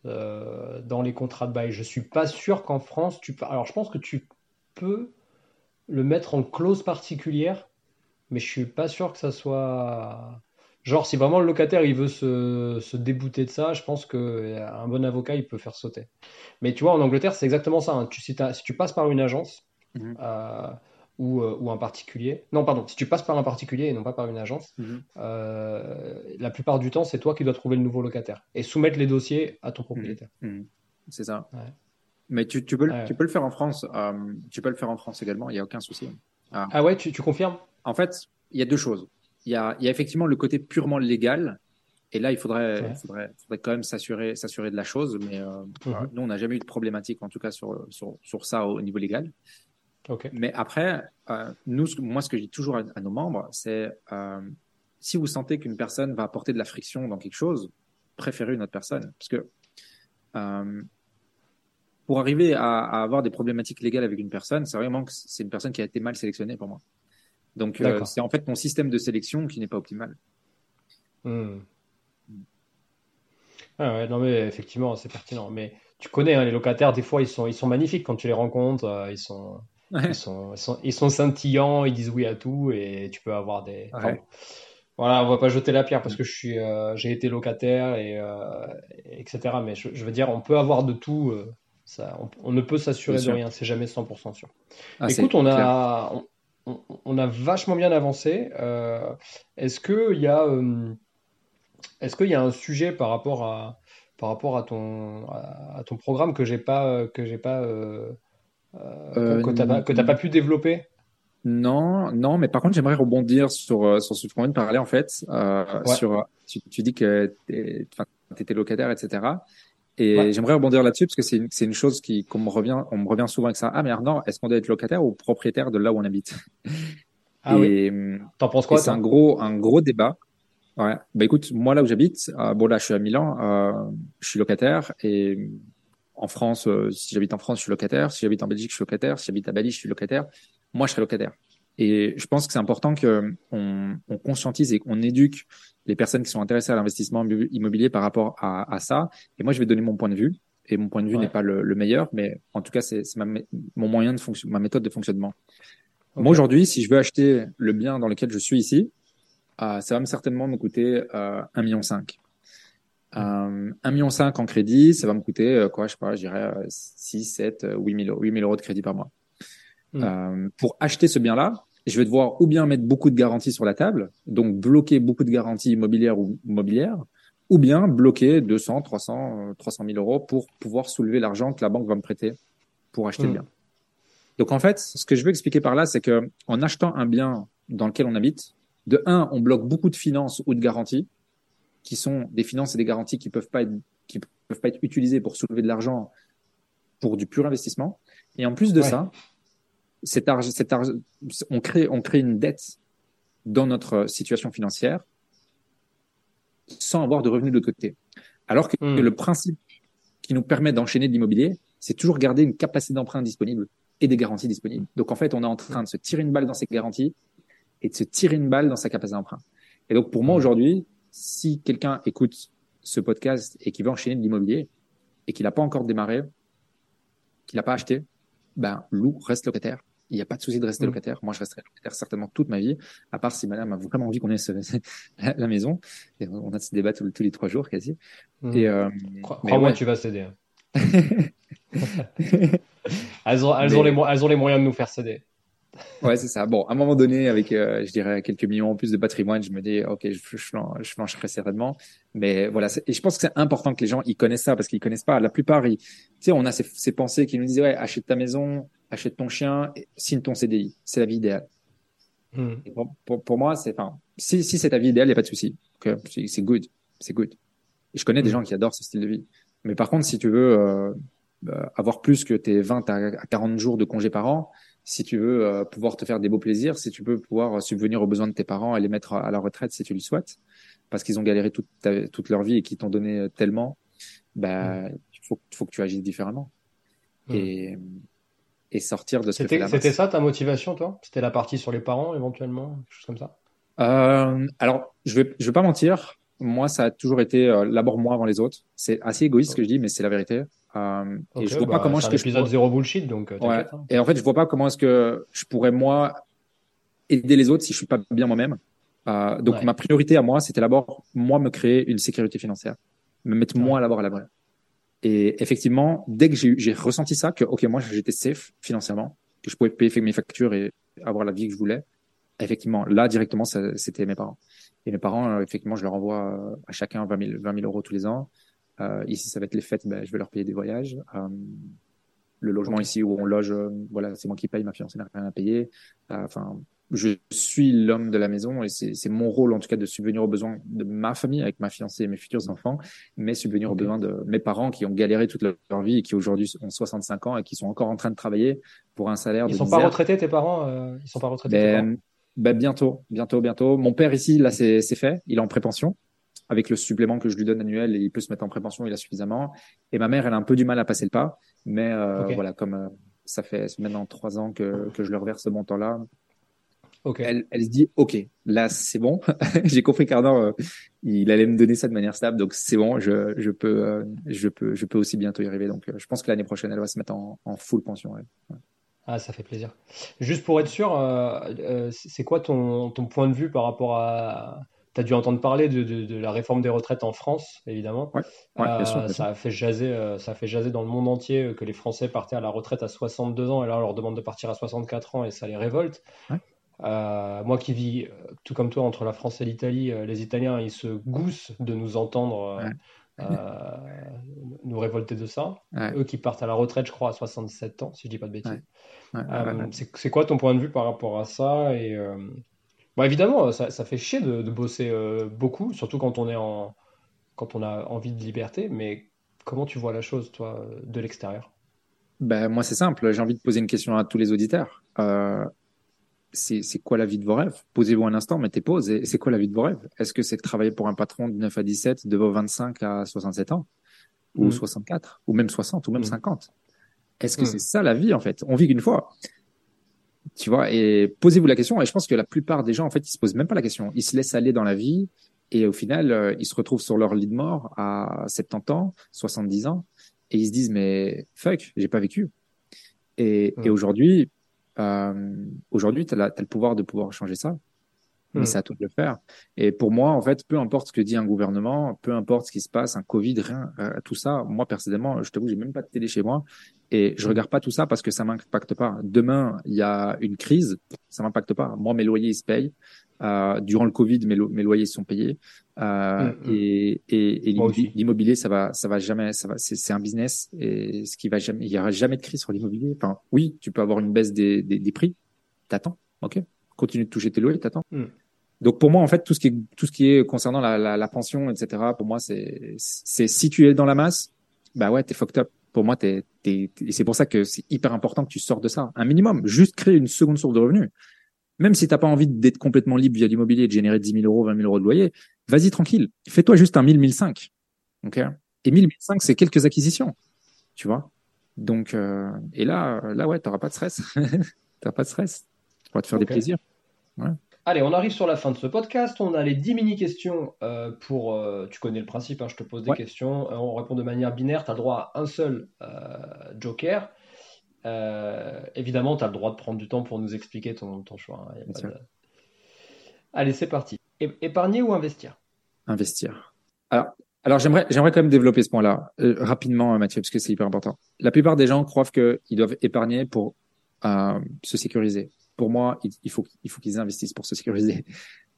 euh, dans les contrats de bail. Je suis pas sûr qu'en France tu peux. Alors je pense que tu peux le mettre en clause particulière mais je suis pas sûr que ça soit. Genre, si vraiment le locataire il veut se, se débouter de ça, je pense qu'un bon avocat il peut faire sauter. Mais tu vois, en Angleterre, c'est exactement ça. hein. Tu, si, tu passes par une agence Mhm. euh, ou, euh, ou un particulier, non, pardon, si tu passes par un particulier et non pas par une agence, Mhm. euh, la plupart du temps, c'est toi qui dois trouver le nouveau locataire et soumettre les dossiers à ton propriétaire. Mhm. C'est ça. Ouais. Mais tu, tu, peux, le- Ouais. tu peux le faire en France. euh, tu peux le faire en France également. Il n'y a aucun souci. Ah ouais, tu, tu confirmes? En fait, il y a deux choses. Il y a, il y a effectivement le côté purement légal. Et là, il faudrait, Ouais. il faudrait, faudrait quand même s'assurer, s'assurer de la chose. Mais euh, voilà, nous, on n'a jamais eu de problématique, en tout cas sur, sur, sur ça au niveau légal. Mais après, euh, nous, moi, ce que je dis toujours à, à nos membres, c'est euh, si vous sentez qu'une personne va apporter de la friction dans quelque chose, préférez une autre personne. Parce que euh, pour arriver à, à avoir des problématiques légales avec une personne, c'est vraiment que c'est une personne qui a été mal sélectionnée pour moi. Donc, euh, c'est en fait mon système de sélection qui n'est pas optimal. Hmm. Ah ouais, non mais effectivement, c'est pertinent. Mais tu connais hein, les locataires, des fois ils sont, ils sont magnifiques quand tu les rencontres, euh, ils sont, ils sont, ils sont, ils sont scintillants, ils disent oui à tout et tu peux avoir des. enfin, Ouais. bon. Voilà, on va pas jeter la pierre parce que je suis, euh, j'ai été locataire et etc. Mais je, je veux dire, on peut avoir de tout. ça, on, on ne peut s'assurer de rien, c'est jamais 100% sûr. Ah, Écoute, on a, on, on- on a vachement bien avancé. Euh, est-ce que il y a, euh, est-ce qu'il y a un sujet par rapport à, par rapport à ton, à, à ton programme que j'ai pas, que j'ai pas, euh, que t'as pas, que t'as pas pu développer? Non, non, mais par contre, j'aimerais rebondir sur, sur ce qu'on vient de parler, en fait. Ouais. sur, tu, tu dis que tu étais locataire, etc. Et Ouais. j'aimerais rebondir là-dessus parce que c'est une, chose qui, qu'on me revient, on me revient souvent avec ça. Ah, mais Arnaud, est-ce qu'on doit être locataire ou propriétaire de là où on habite? Ah oui. et, hum, T'en penses quoi, c'est un gros, un gros débat. Ouais. Bah écoute, moi là où j'habite, euh, bon là je suis à Milan, euh, je suis locataire et en France, euh, si j'habite en France, je suis locataire. Si j'habite en Belgique, je suis locataire. Si j'habite à Bali, je suis locataire. Moi, je serai locataire. Et je pense que c'est important que on, on conscientise et qu'on éduque les personnes qui sont intéressées à l'investissement immobilier par rapport à, à ça. Et moi, je vais donner mon point de vue. Et mon point de vue Ouais. n'est pas le, le meilleur, mais en tout cas, c'est mon moyen de fonction, ma méthode de fonctionnement. Moi, aujourd'hui, si je veux acheter le bien dans lequel je suis ici, euh, ça va me certainement me coûter euh, 1,5 million. Euh, 1,5 million en crédit, ça va me coûter, euh, quoi, je sais pas, je dirais euh, 6, 7, euh, 8 000, euros- 8 000 euros de crédit par mois. Hmm. Euh, pour acheter ce bien-là, je vais devoir ou bien mettre beaucoup de garanties sur la table, donc bloquer beaucoup de garanties immobilières ou mobilières, ou bien bloquer 200, 300, euh, 300 000 euros pour pouvoir soulever l'argent que la banque va me prêter pour acheter le Hmm. bien. Donc en fait, ce que je veux expliquer par là, c'est que en achetant un bien dans lequel on habite, de un, on bloque beaucoup de finances ou de garanties, qui sont des finances et des garanties qui peuvent pas être qui peuvent pas être utilisées pour soulever de l'argent pour du pur investissement. Et en plus de Ouais. ça, cet argent, cet argent, on crée on crée une dette dans notre situation financière sans avoir de revenus de l'autre côté. Alors que Hmm. le principe qui nous permet d'enchaîner de l'immobilier, c'est toujours garder une capacité d'emprunt disponible et des garanties disponibles. Donc en fait, on est en train de se tirer une balle dans ses garanties et de se tirer une balle dans sa capacité d'emprunt. Et donc pour moi Hmm. aujourd'hui, si quelqu'un écoute ce podcast et qui veut enchaîner de l'immobilier et qu'il n'a pas encore démarré, qu'il n'a pas acheté, ben loue, reste locataire. Il n'y a pas de souci de rester Mm. locataire. Moi, je resterai locataire certainement toute ma vie, à part si madame a vraiment envie qu'on ait ce- la, la maison. Et on a ce débat tous, tous les trois jours quasi. Hmm. Et euh, Crois-moi, ouais. tu vas céder. hein. Elles ont, elles, Mais- ont les, mo- elles ont les moyens de nous faire céder. Ouais, c'est ça. Bon, à un moment donné, avec, euh, je dirais, quelques millions en plus de patrimoine, je me dis, OK, je, je, je flancherai certainement. Mais voilà. Et je pense que c'est important que les gens, ils connaissent ça parce qu'ils connaissent pas. La plupart, ils, tu sais, on a ces, ces pensées qui nous disent, ouais, achète ta maison, achète ton chien, et signe ton CDI. C'est la vie idéale. Hmm. Pour, pour, pour moi, c'est, enfin, si, si c'est ta vie idéale, il n'y a pas de souci. Ok, C'est good. C'est good. Et je connais des Mm. gens qui adorent ce style de vie. Mais par contre, si tu veux euh, euh, avoir plus que tes 20 à à 40 jours de congés par an, si tu veux euh, pouvoir te faire des beaux plaisirs, si tu peux pouvoir euh, subvenir aux besoins de tes parents et les mettre à la retraite si tu le souhaites, parce qu'ils ont galéré toute, ta- toute leur vie et qu'ils t'ont donné euh, tellement, bah, il faut, faut que tu agisses différemment. Mm. Et, et sortir de ce que fait C'était, la c'était ça ta motivation, toi? C'était la partie sur les parents, éventuellement, quelque chose comme ça? Euh, alors, je vais, je vais pas mentir. Moi, ça a toujours été euh, d'abord moi avant les autres. C'est assez égoïste ce que je dis, mais c'est la vérité. Euh, et Ok, je vois bah, pas comment un que je épisode pourrais- zéro bullshit, donc euh, Ouais. hein. Et en fait, je vois pas comment est-ce que je pourrais moi aider les autres si je suis pas bien moi-même. Euh, donc Ouais. ma priorité à moi, c'était d'abord moi me créer une sécurité financière, me mettre moi d'abord à l'abri. Et effectivement, dès que j'ai ressenti ça, que ok moi j'étais safe financièrement, que je pouvais payer mes factures et avoir la vie que je voulais, effectivement là directement c'était mes parents. Et mes parents, euh, effectivement, je leur envoie euh, à chacun 20 000, 20 000 euros tous les ans. Euh, ici, ça va être les fêtes, ben, je vais leur payer des voyages. Euh, le logement ici où on loge, euh, voilà, c'est moi qui paye, ma fiancée n'a rien à payer. Euh, Enfin, je suis l'homme de la maison et c'est mon rôle en tout cas de subvenir aux besoins de ma famille avec ma fiancée et mes futurs enfants, mais subvenir aux besoins de mes parents qui ont galéré toute leur, vie et qui aujourd'hui ont 65 ans et qui sont encore en train de travailler pour un salaire Ils de sont pas retraités, tes parents euh, Ils sont pas retraités, parents Ben, ben bientôt, bientôt, bientôt. Mon père ici, là, c'est fait. Il est en prépension. Avec le supplément que je lui donne annuel, il peut se mettre en prépension, il a suffisamment. Et ma mère, elle a un peu du mal à passer le pas. Mais euh, voilà, comme euh, ça fait maintenant trois ans que, que je leur verse ce montant-là, Ok. elle, elle se dit, OK, là, c'est bon. J'ai compris qu'Arnaud, euh, il allait me donner ça de manière stable. Donc, c'est bon, je, je, peux, euh, je, peux, je peux aussi bientôt y arriver. Donc, euh, je pense que l'année prochaine, elle va se mettre en, en full pension. elle. Ah, ça fait plaisir. Juste pour être sûr, c'est quoi ton, ton point de vue par rapport à... Tu as dû entendre parler de, de- de la réforme des retraites en France, évidemment. Ouais, ouais, bien sûr, bien sûr. ça a fait jaser, ça a fait jaser dans le monde entier que les Français partaient à la retraite à 62 ans et là on leur demande de partir à 64 ans et ça les révolte. Euh, moi qui vis, euh, tout comme toi, entre la France et l'Italie, euh, les Italiens, ils se goussent de nous entendre Ouais. nous révolter de ça. Ouais. Eux qui partent à la retraite, je crois, à 67 ans, si je dis pas de bêtises. C'est quoi ton point de vue par rapport à ça? Et bon, évidemment, ça, ça fait chier de, de bosser euh, beaucoup, surtout quand on est en, quand on a envie de liberté. Mais comment tu vois la chose, toi, de l'extérieur? Ben, moi, c'est simple. J'ai envie de poser une question à tous les auditeurs. Euh, c'est, c'est quoi la vie de vos rêves? Posez-vous un instant, mettez pause. Et c'est quoi la vie de vos rêves? Est-ce que c'est de travailler pour un patron de 9 à 17, de vos 25 à 67 ans? Ou Mm. 64? Ou même 60? Ou même Mm. 50? Est-ce que Mm. c'est ça la vie, en fait? On vit qu'une fois. Tu vois, et posez-vous la question. Et je pense que la plupart des gens, en fait, ils se posent même pas la question. Ils se laissent aller dans la vie. Et au final, euh, ils se retrouvent sur leur lit de mort à 70 ans, 70 ans. Et ils se disent, mais fuck, j'ai pas vécu. Et, Mm. et aujourd'hui, aujourd'hui, tu as, le pouvoir de pouvoir changer ça. Mais Mm. c'est à toi de le faire. Et pour moi, en fait, peu importe ce que dit un gouvernement, peu importe ce qui se passe, un Covid, rien, euh, tout ça, moi, personnellement, je t'avoue, j'ai même pas de télé chez moi. Et je Mm. regarde pas tout ça parce que ça m'impacte pas. Demain, il y a une crise, ça m'impacte pas. Moi, mes loyers, ils se payent. Euh, durant le Covid, mes, lo- mes loyers sont payés. Euh, Mm, mm. et et, et l'immobilier, ça va, ça va jamais, ça va, c'est, un business et ce qui va jamais, il y aura jamais de crise sur l'immobilier. Enfin, oui, tu peux avoir une baisse des, des, des prix. T'attends, ok. Continue de toucher tes loyers, t'attends. Donc pour moi, en fait, tout ce qui est, tout ce qui est concernant la, la, la pension, etc. Pour moi, c'est, c'est si tu es dans la masse, bah ouais, t'es fucked up. Pour moi, t'es, et c'est pour ça que c'est hyper important que tu sors de ça. Un minimum, juste créer une seconde source de revenus. Même si t'as pas envie d'être complètement libre via l'immobilier et de générer 10 000 euros, 20 000 euros de loyer, vas-y tranquille. Fais-toi juste un 1000, 1005. Ok? Et 1000, 1005, c'est quelques acquisitions. Tu vois? Donc, euh, et là, là, ouais, t'auras pas de stress. t'auras pas de stress. Tu pourras te faire des plaisirs. Allez, on arrive sur la fin de ce podcast. On a les 10 mini-questions euh, pour... euh, tu connais le principe, hein, je te pose des Ouais. questions. Euh, on répond de manière binaire. Tu as le droit à un seul joker. Évidemment, tu as le droit de prendre du temps pour nous expliquer ton, ton choix. hein, pas de- Allez, c'est parti. É- épargner ou investir? investir. Alors, alors j'aimerais, j'aimerais quand même développer ce point-là euh, rapidement, Mathieu, parce que c'est hyper important. La plupart des gens croient qu'ils doivent épargner pour euh, se sécuriser. Pour moi, il, faut, il faut qu'ils investissent pour se sécuriser.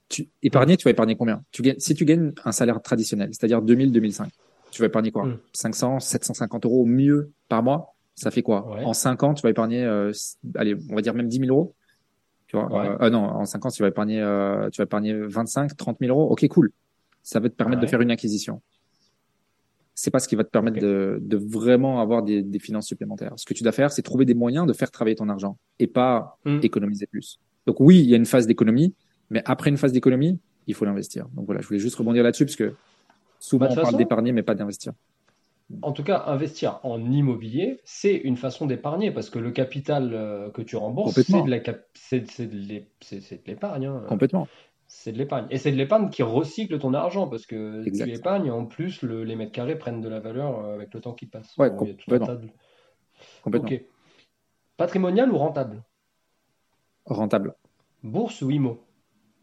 Tu, épargner, tu vas épargner combien? Tu gagnes, Si tu gagnes un salaire traditionnel, c'est-à-dire 2000, 2005, tu vas épargner quoi? Mm. 500, 750 euros au mieux par mois Ça fait quoi? Ouais. En 5 ans, tu vas épargner, euh, allez, on va dire même 10 000 euros tu vois, Ouais. euh, euh, non, en 5 ans, tu vas épargner, euh, tu vas épargner 25, 30 000 euros. Ok, cool. Ça va te permettre de faire une acquisition. C'est pas ce qui va te permettre de, de vraiment avoir des, des finances supplémentaires. Ce que tu dois faire, c'est trouver des moyens de faire travailler ton argent et pas Mm. économiser plus. Donc oui, il y a une phase d'économie, mais après une phase d'économie, il faut l'investir. Donc voilà, je voulais juste rebondir là-dessus parce que souvent Bah, on parle d'épargner, mais pas d'investir. En tout cas, investir en immobilier, c'est une façon d'épargner parce que le capital euh, que tu rembourses, de cap- c'est de l'épargne. hein. Complètement. C'est de l'épargne. Et c'est de l'épargne qui recycle ton argent parce que Exact. tu épargnes, en plus, le- les mètres carrés prennent de la valeur euh, avec le temps qui passe. Ouais, Bon, complètement. tas de- Complètement. Patrimonial ou rentable? Rentable. Bourse ou IMO?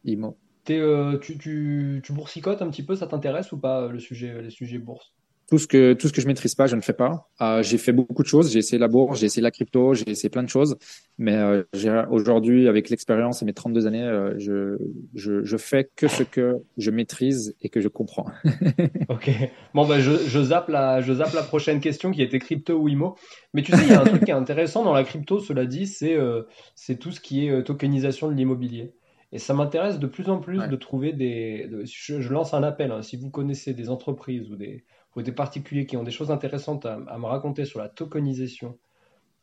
IMO. Euh, tu, tu, tu boursicotes un petit peu, ça t'intéresse ou pas le sujet, les sujets bourse? Tout ce que tout ce que je maîtrise pas, je ne fais pas. Euh, j'ai fait beaucoup de choses. J'ai essayé la bourse, j'ai essayé la crypto, j'ai essayé plein de choses. Mais euh, aujourd'hui, avec l'expérience et mes 32 années, euh, je, je je fais que ce que je maîtrise et que je comprends. Ok. Bon, bah, je, je zappe la, je zappe la prochaine question qui était crypto ou IMO. Mais tu sais, il y a un truc qui est intéressant dans la crypto, cela dit, c'est euh, c'est tout ce qui est euh, tokenisation de l'immobilier. Et ça m'intéresse de plus en plus Ouais. de trouver des. de- je, je lance un appel, hein. si vous connaissez des entreprises ou des, ou des particuliers qui ont des choses intéressantes à, à me raconter sur la tokenisation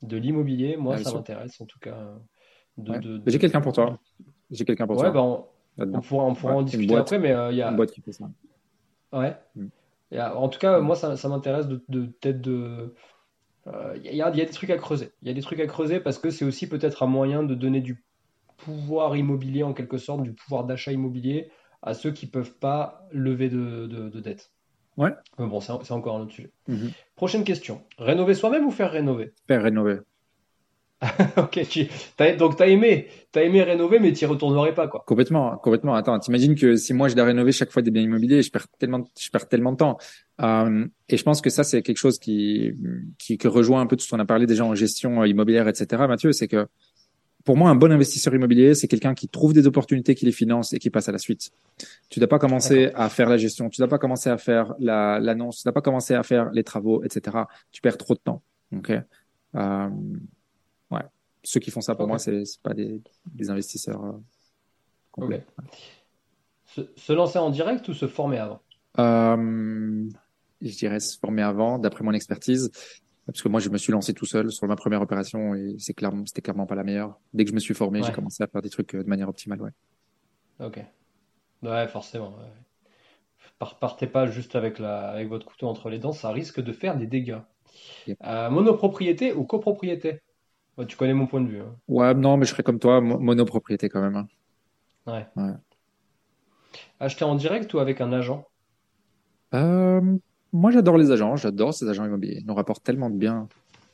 de l'immobilier, moi, Ah, ça m'intéresse en tout cas. De, Ouais. de- J'ai quelqu'un pour toi. J'ai quelqu'un pour Ouais, toi bah, on, pourra, on pourra Ouais, en discuter boîte. après, mais euh, il y a. Une boîte qui fait ça. Ouais. Mm. En tout cas, Mm. moi, ça, ça m'intéresse de, peut-être de. euh, Il y a, il y a des trucs à creuser. Il y a des trucs à creuser parce que c'est aussi peut-être un moyen de donner du pouvoir immobilier, en quelque sorte, du pouvoir d'achat immobilier à ceux qui peuvent pas lever de, de, de dette. Ouais. Mais bon, c'est encore un autre sujet. Mhm. Prochaine question. Rénover soi-même ou faire rénover? Faire rénover. Ok, tu, donc t'as aimé, t'as aimé rénover, mais t'y retournerais pas, quoi. Complètement, complètement. Attends, t'imagines que si moi je dois rénover chaque fois des biens immobiliers, je perds tellement, je perds tellement de temps. Euh, et je pense que ça c'est quelque chose qui, qui, qui rejoint un peu tout ce qu'on a parlé déjà en gestion euh, immobilière, etc. Mathieu, c'est que pour moi un bon investisseur immobilier, c'est quelqu'un qui trouve des opportunités, qui les finance et qui passe à la suite. Tu dois pas commencer à faire la gestion, tu dois pas commencer à faire la, l'annonce, tu dois pas commencer à faire les travaux, etc. Tu perds trop de temps. Ok. Euh, ouais. Ceux qui font ça pour moi, c'est c'est pas des, des investisseurs. euh, complets. Se, se lancer en direct ou se former avant? Euh, je dirais se former avant, d'après mon expertise, parce que moi je me suis lancé tout seul sur ma première opération et c'est clairement, c'était clairement pas la meilleure. Dès que je me suis formé, j'ai commencé à faire des trucs euh, de manière optimale, ouais. Ok. Ouais, forcément. ouais. Partez pas juste avec la, avec votre couteau entre les dents, ça risque de faire des dégâts. Yep. Euh, monopropriété ou copropriété? Ouais, tu connais mon point de vue. hein. Ouais, non, mais je serais comme toi, mo- monopropriété quand même. hein. Ouais. Ouais. Acheter en direct ou avec un agent? Euh, moi j'adore les agents, j'adore ces agents immobiliers. Ils nous rapportent tellement de biens,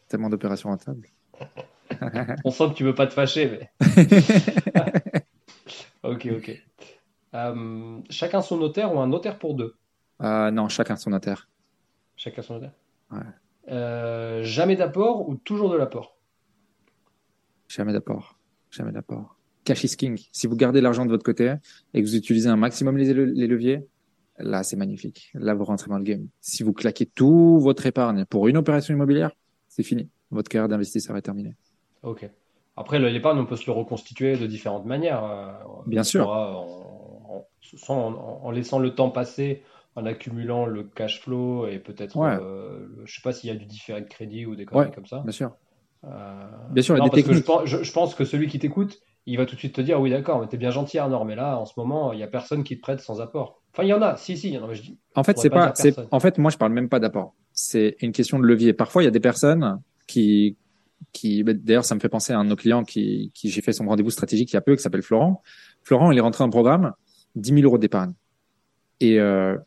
tellement d'opérations rentables. On sent que tu veux pas te fâcher, mais. Ok, ok. Euh, chacun son notaire ou un notaire pour deux? Euh, non, chacun son inter. Chacun son notaire? Ouais. Euh, jamais d'apport ou toujours de l'apport? Jamais d'apport. Jamais d'apport. Cash is king. Si vous gardez l'argent de votre côté et que vous utilisez un maximum les, les leviers, là, c'est magnifique. Là, vous rentrez dans le game. Si vous claquez tout votre épargne pour une opération immobilière, c'est fini. Votre carrière d'investisseur est terminée. Ok. Après, le- l'épargne, on peut se le reconstituer de différentes manières. euh, Bien on sûr. en, en- soit en- en laissant le temps passer, en accumulant le cash flow et peut-être, Ouais. euh, je sais pas s'il y a du différé de crédit ou des conneries Ouais. comme ça. Bien sûr. Euh, Bien sûr, il y a non, des que je pense, je, je pense que celui qui t'écoute, il va tout de suite te dire, oui, d'accord, mais t'es bien gentil, Arnaud, mais là, en ce moment, il y a personne qui te prête sans apport. Enfin, il y en a, si, si, il y en a, mais je dis, En fait, c'est pas en fait, moi, je parle même pas d'apport. C'est une question de levier. Parfois, il y a des personnes qui, qui, bah, d'ailleurs, ça me fait penser à un de nos clients qui, qui j'ai fait son rendez-vous stratégique il y a peu, qui s'appelle Florent. Florent, il est rentré dans le programme, 10 000 euros d'épargne. Et, euh,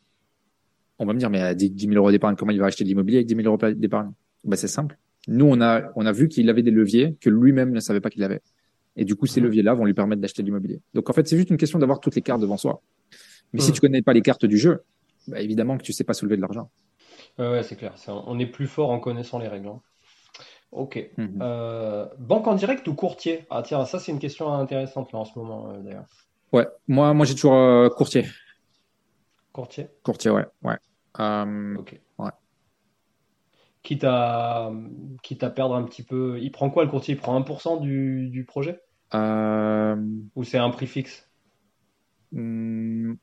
on va me dire, mais à 10 000 euros d'épargne, comment il va acheter de l'immobilier avec 10 000 euros d'épargne? Ben, c'est simple. Nous, on a, on a vu qu'il avait des leviers que lui-même ne savait pas qu'il avait. Et du coup, ces leviers-là vont lui permettre d'acheter de l'immobilier. Donc, en fait, c'est juste une question d'avoir toutes les cartes devant soi. Mais si tu connais pas les cartes du jeu, bah, évidemment que tu sais pas soulever de l'argent. Ouais, ouais, c'est clair. On est plus fort en connaissant les règles. hein. Ok. Mhm. Euh, banque en direct ou courtier? Ah, tiens, ça, c'est une question intéressante, là, en ce moment, euh, d'ailleurs. Ouais, moi, moi, j'ai toujours euh, courtier. Courtier? Courtier, ouais, ouais. Euh, Ok. Ouais. Quitte à, quitte à perdre un petit peu. Il prend quoi le courtier? Il prend 1% du, du projet? euh, Ou c'est un prix fixe? hum,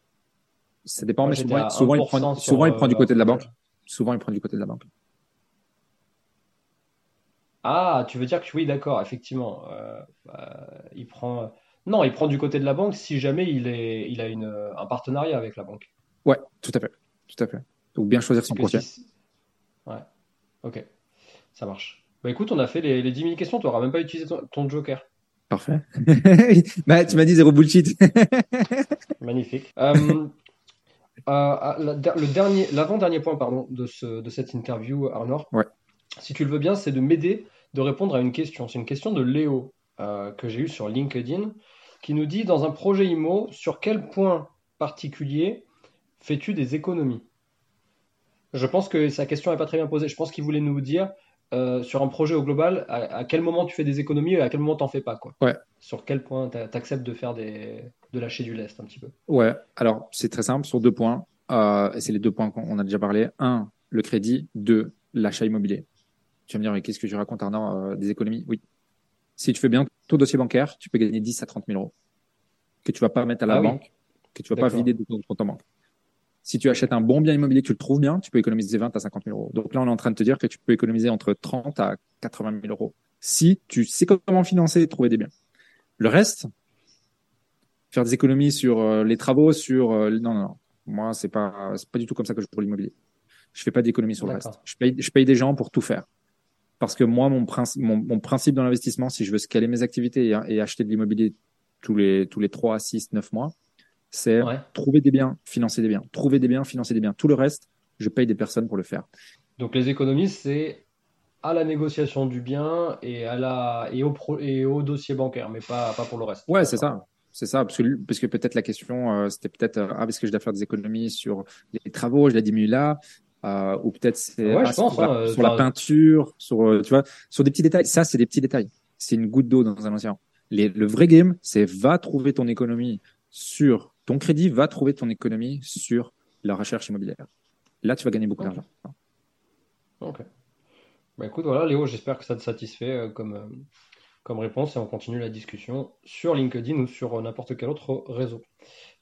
ça dépend, mais souvent, souvent, il 1% prend, sur, souvent, il prend du euh, côté de la banque. projet. Souvent, il prend du côté de la banque. Ah, tu veux dire que oui, d'accord, effectivement. Euh, euh, il prend. Non, il prend du côté de la banque si jamais il est, il a une, un partenariat avec la banque. Ouais, tout à fait, tout à fait. Donc, bien choisir son courtier. si- Ouais, ok, ça marche. Bah écoute, on a fait les, les 10 000 questions, tu n'auras même pas utilisé ton, ton joker. Parfait. bah, tu m'as dit zéro bullshit. Magnifique. Euh, euh, la- le dernier, l'avant-dernier point, pardon, de ce, de cette interview, Ouais. si tu le veux bien, c'est de m'aider de répondre à une question. C'est une question de Léo euh, que j'ai eue sur LinkedIn. qui nous dit dans un projet IMO, sur quel point particulier fais-tu des économies? Je pense que sa question n'est pas très bien posée. Je pense qu'il voulait nous dire euh, sur un projet au global, à, quel moment tu fais des économies et à quel moment tu n'en fais pas quoi. Ouais. Sur quel point tu acceptes de faire des de lâcher du lest un petit peu. Ouais. Alors c'est très simple sur deux points. Euh, c'est les deux points qu'on a déjà parlé. Un, le crédit. Deux, l'achat immobilier. Tu vas me dire mais qu'est-ce que je raconte Arnaud euh, Des économies? Oui. Si tu fais bien ton dossier bancaire, tu peux gagner 10 à 30 000 euros que tu vas pas mettre à la ah banque, que tu vas pas vider de ton compte en banque. Si tu achètes un bon bien immobilier, que tu le trouves bien, tu peux économiser 20 à 50 000 euros. Donc là, on est en train de te dire que tu peux économiser entre 30 à 80 000 euros si tu sais comment financer et trouver des biens. Le reste, faire des économies sur euh, les travaux, sur euh, non, non, non. Moi, c'est pas, c'est pas du tout comme ça que je joue pour l'immobilier. Je fais pas d'économies sur le reste. Je paye, je paye des gens pour tout faire. Parce que moi, mon, principe, mon, principe dans l'investissement, si je veux scaler mes activités et, et acheter de l'immobilier tous les, tous les 3, 6, 9 mois, c'est trouver des biens, financer des biens, trouver des biens, financer des biens. Tout le reste, je paye des personnes pour le faire. Donc les économies, c'est à la négociation du bien et à la et au et au dossier bancaire, mais pas pas pour le reste. Ouais, c'est ça. C'est ça, parce que, parce que peut-être la question, euh, c'était peut-être, euh, ah, est-ce que je dois faire des économies sur les travaux, je la diminue là, euh, ou peut-être c'est ouais, ah, sur, la, hein, sur la, peinture, sur, tu vois, sur des petits détails. Ça, c'est des petits détails. C'est une goutte d'eau dans un océan. le vrai game, c'est va trouver ton économie sur ton crédit va trouver ton économie sur la recherche immobilière. Là, tu vas gagner beaucoup d'argent. Ok. Bah écoute, voilà, Léo, j'espère que ça te satisfait euh, comme, comme réponse et on continue la discussion sur LinkedIn ou sur euh, n'importe quel autre réseau.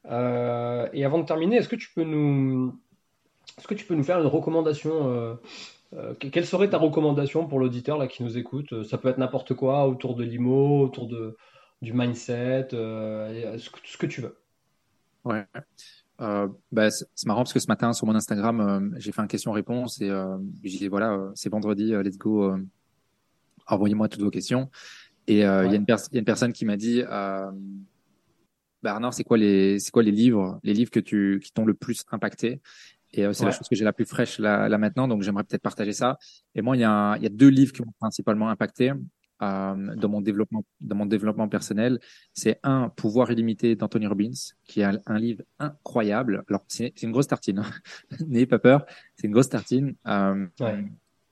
et avant de terminer, est-ce que tu peux nous, est-ce que tu peux nous faire une recommandation Quelle serait ta recommandation pour l'auditeur là qui nous écoute? Ça peut être n'importe quoi autour de l'IMO, autour de, du mindset, ce que tu veux. Ouais. Euh, bah, c'est marrant parce que ce matin sur mon Instagram, euh, j'ai fait un question-réponse et euh, j'ai dit voilà, euh, c'est vendredi, let's go, envoyez-moi toutes vos questions. Et il y, a une y a une personne qui m'a dit bah Arnaud, c'est quoi les c'est quoi les livres les livres que tu qui t'ont le plus impacté? Et c'est la chose que j'ai la plus fraîche là, là maintenant, donc j'aimerais peut-être partager ça. Et moi, il y a il y a deux livres qui m'ont principalement impacté. Euh, dans mon développement dans mon développement personnel, c'est un pouvoir illimité d'Anthony Robbins, qui est un, livre incroyable. Alors c'est une grosse tartine, hein. n'ayez pas peur, c'est une grosse tartine. Euh,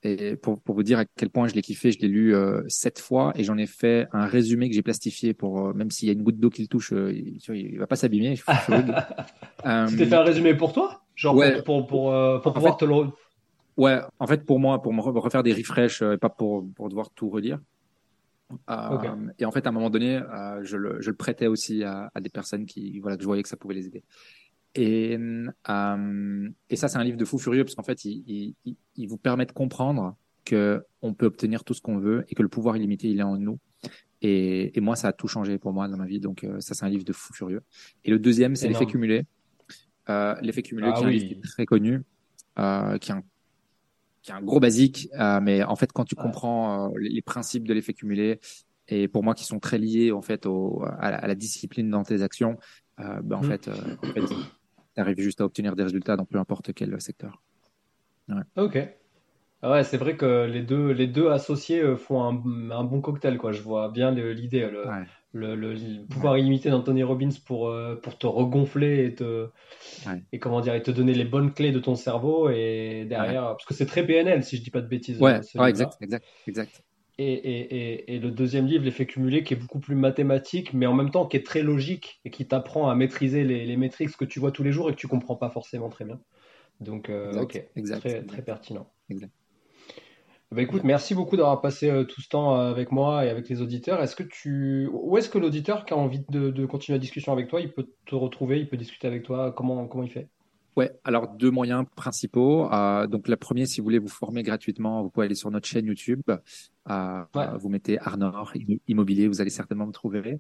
Et pour, pour vous dire à quel point je l'ai kiffé, je l'ai lu euh, sept fois et j'en ai fait un résumé que j'ai plastifié pour euh, même s'il y a une goutte d'eau qui le touche, euh, il, il, va pas s'abîmer. tu t'es fait un résumé pour toi, genre pour pour, pour, pouvoir te le. Ouais, en fait pour moi, pour me refaire des refresh, et pas pour pour devoir tout relire. Euh, et en fait, à un moment donné, euh, je, le, je, le, prêtais aussi à, à, des personnes qui, voilà, que je voyais que ça pouvait les aider. Et, euh, et ça, c'est un livre de fou furieux parce qu'en fait, il, il, il, vous permet de comprendre que on peut obtenir tout ce qu'on veut et que le pouvoir illimité, il est en nous. Et, et moi, ça a tout changé pour moi dans ma vie. Donc, euh, ça, c'est un livre de fou furieux. Et le deuxième, c'est l'effet cumulé. Euh, l'effet cumulé, ah qui est un livre très connu, euh, qui est un qui est un gros basique, euh, mais en fait, quand tu comprends euh, les, principes de l'effet cumulé, et pour moi qui sont très liés en fait au, à, la, discipline dans tes actions, euh, ben, en, mm. fait, en fait, arrives juste à obtenir des résultats dans peu importe quel secteur. Ouais. Ok. Ah ouais, c'est vrai que les deux, les deux associés font un, un bon cocktail, quoi. Je vois bien l'idée. Le, le, pouvoir illimité d'Anthony Robbins pour, euh, pour te regonfler et te, et comment dire, et te donner les bonnes clés de ton cerveau et derrière, parce que c'est très PNL si je dis pas de bêtises. Ouais, euh, exact, exact, exact. Et, et, et, le deuxième livre, l'effet cumulé, qui est beaucoup plus mathématique, mais en même temps qui est très logique et qui t'apprend à maîtriser les, les métriques que tu vois tous les jours et que tu comprends pas forcément très bien. Donc, euh, ok, exact, très, très pertinent. Exact. Bah écoute, merci beaucoup d'avoir passé euh, tout ce temps euh, avec moi et avec les auditeurs. Est-ce que tu, où est-ce que l'auditeur qui a envie de, continuer la discussion avec toi, il peut te retrouver, il peut discuter avec toi? Comment comment il fait? Ouais, alors deux moyens principaux. Euh, donc la première, si vous voulez vous former gratuitement, vous pouvez aller sur notre chaîne YouTube. Vous mettez Arnor Immobilier, vous allez certainement me trouver.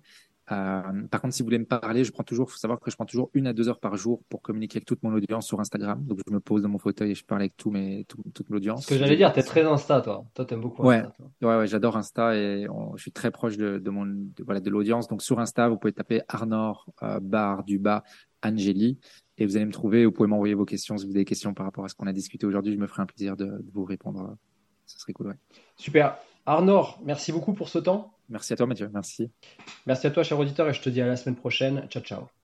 Euh, par contre, si vous voulez me parler, je prends toujours, faut savoir que je prends toujours une à deux heures par jour pour communiquer avec toute mon audience sur Instagram. Donc, je me pose dans mon fauteuil et je parle avec tout mes, toute l'audience. Ce que j'allais dire, t'es très Insta, toi. Toi, t'aimes beaucoup ouais. Insta. Ouais, ouais, j'adore Insta et je suis très proche de, de mon, de, voilà, de l'audience. Donc, sur Insta, vous pouvez taper Arnor, euh, bar du bas, Angélie et vous allez me trouver. Vous pouvez m'envoyer vos questions si vous avez des questions par rapport à ce qu'on a discuté aujourd'hui. Je me ferai un plaisir de, de vous répondre. Ce serait cool, ouais. Super. Arnor, merci beaucoup pour ce temps. Merci à toi Mathieu, merci. Merci à toi cher auditeur et je te dis à la semaine prochaine. Ciao ciao.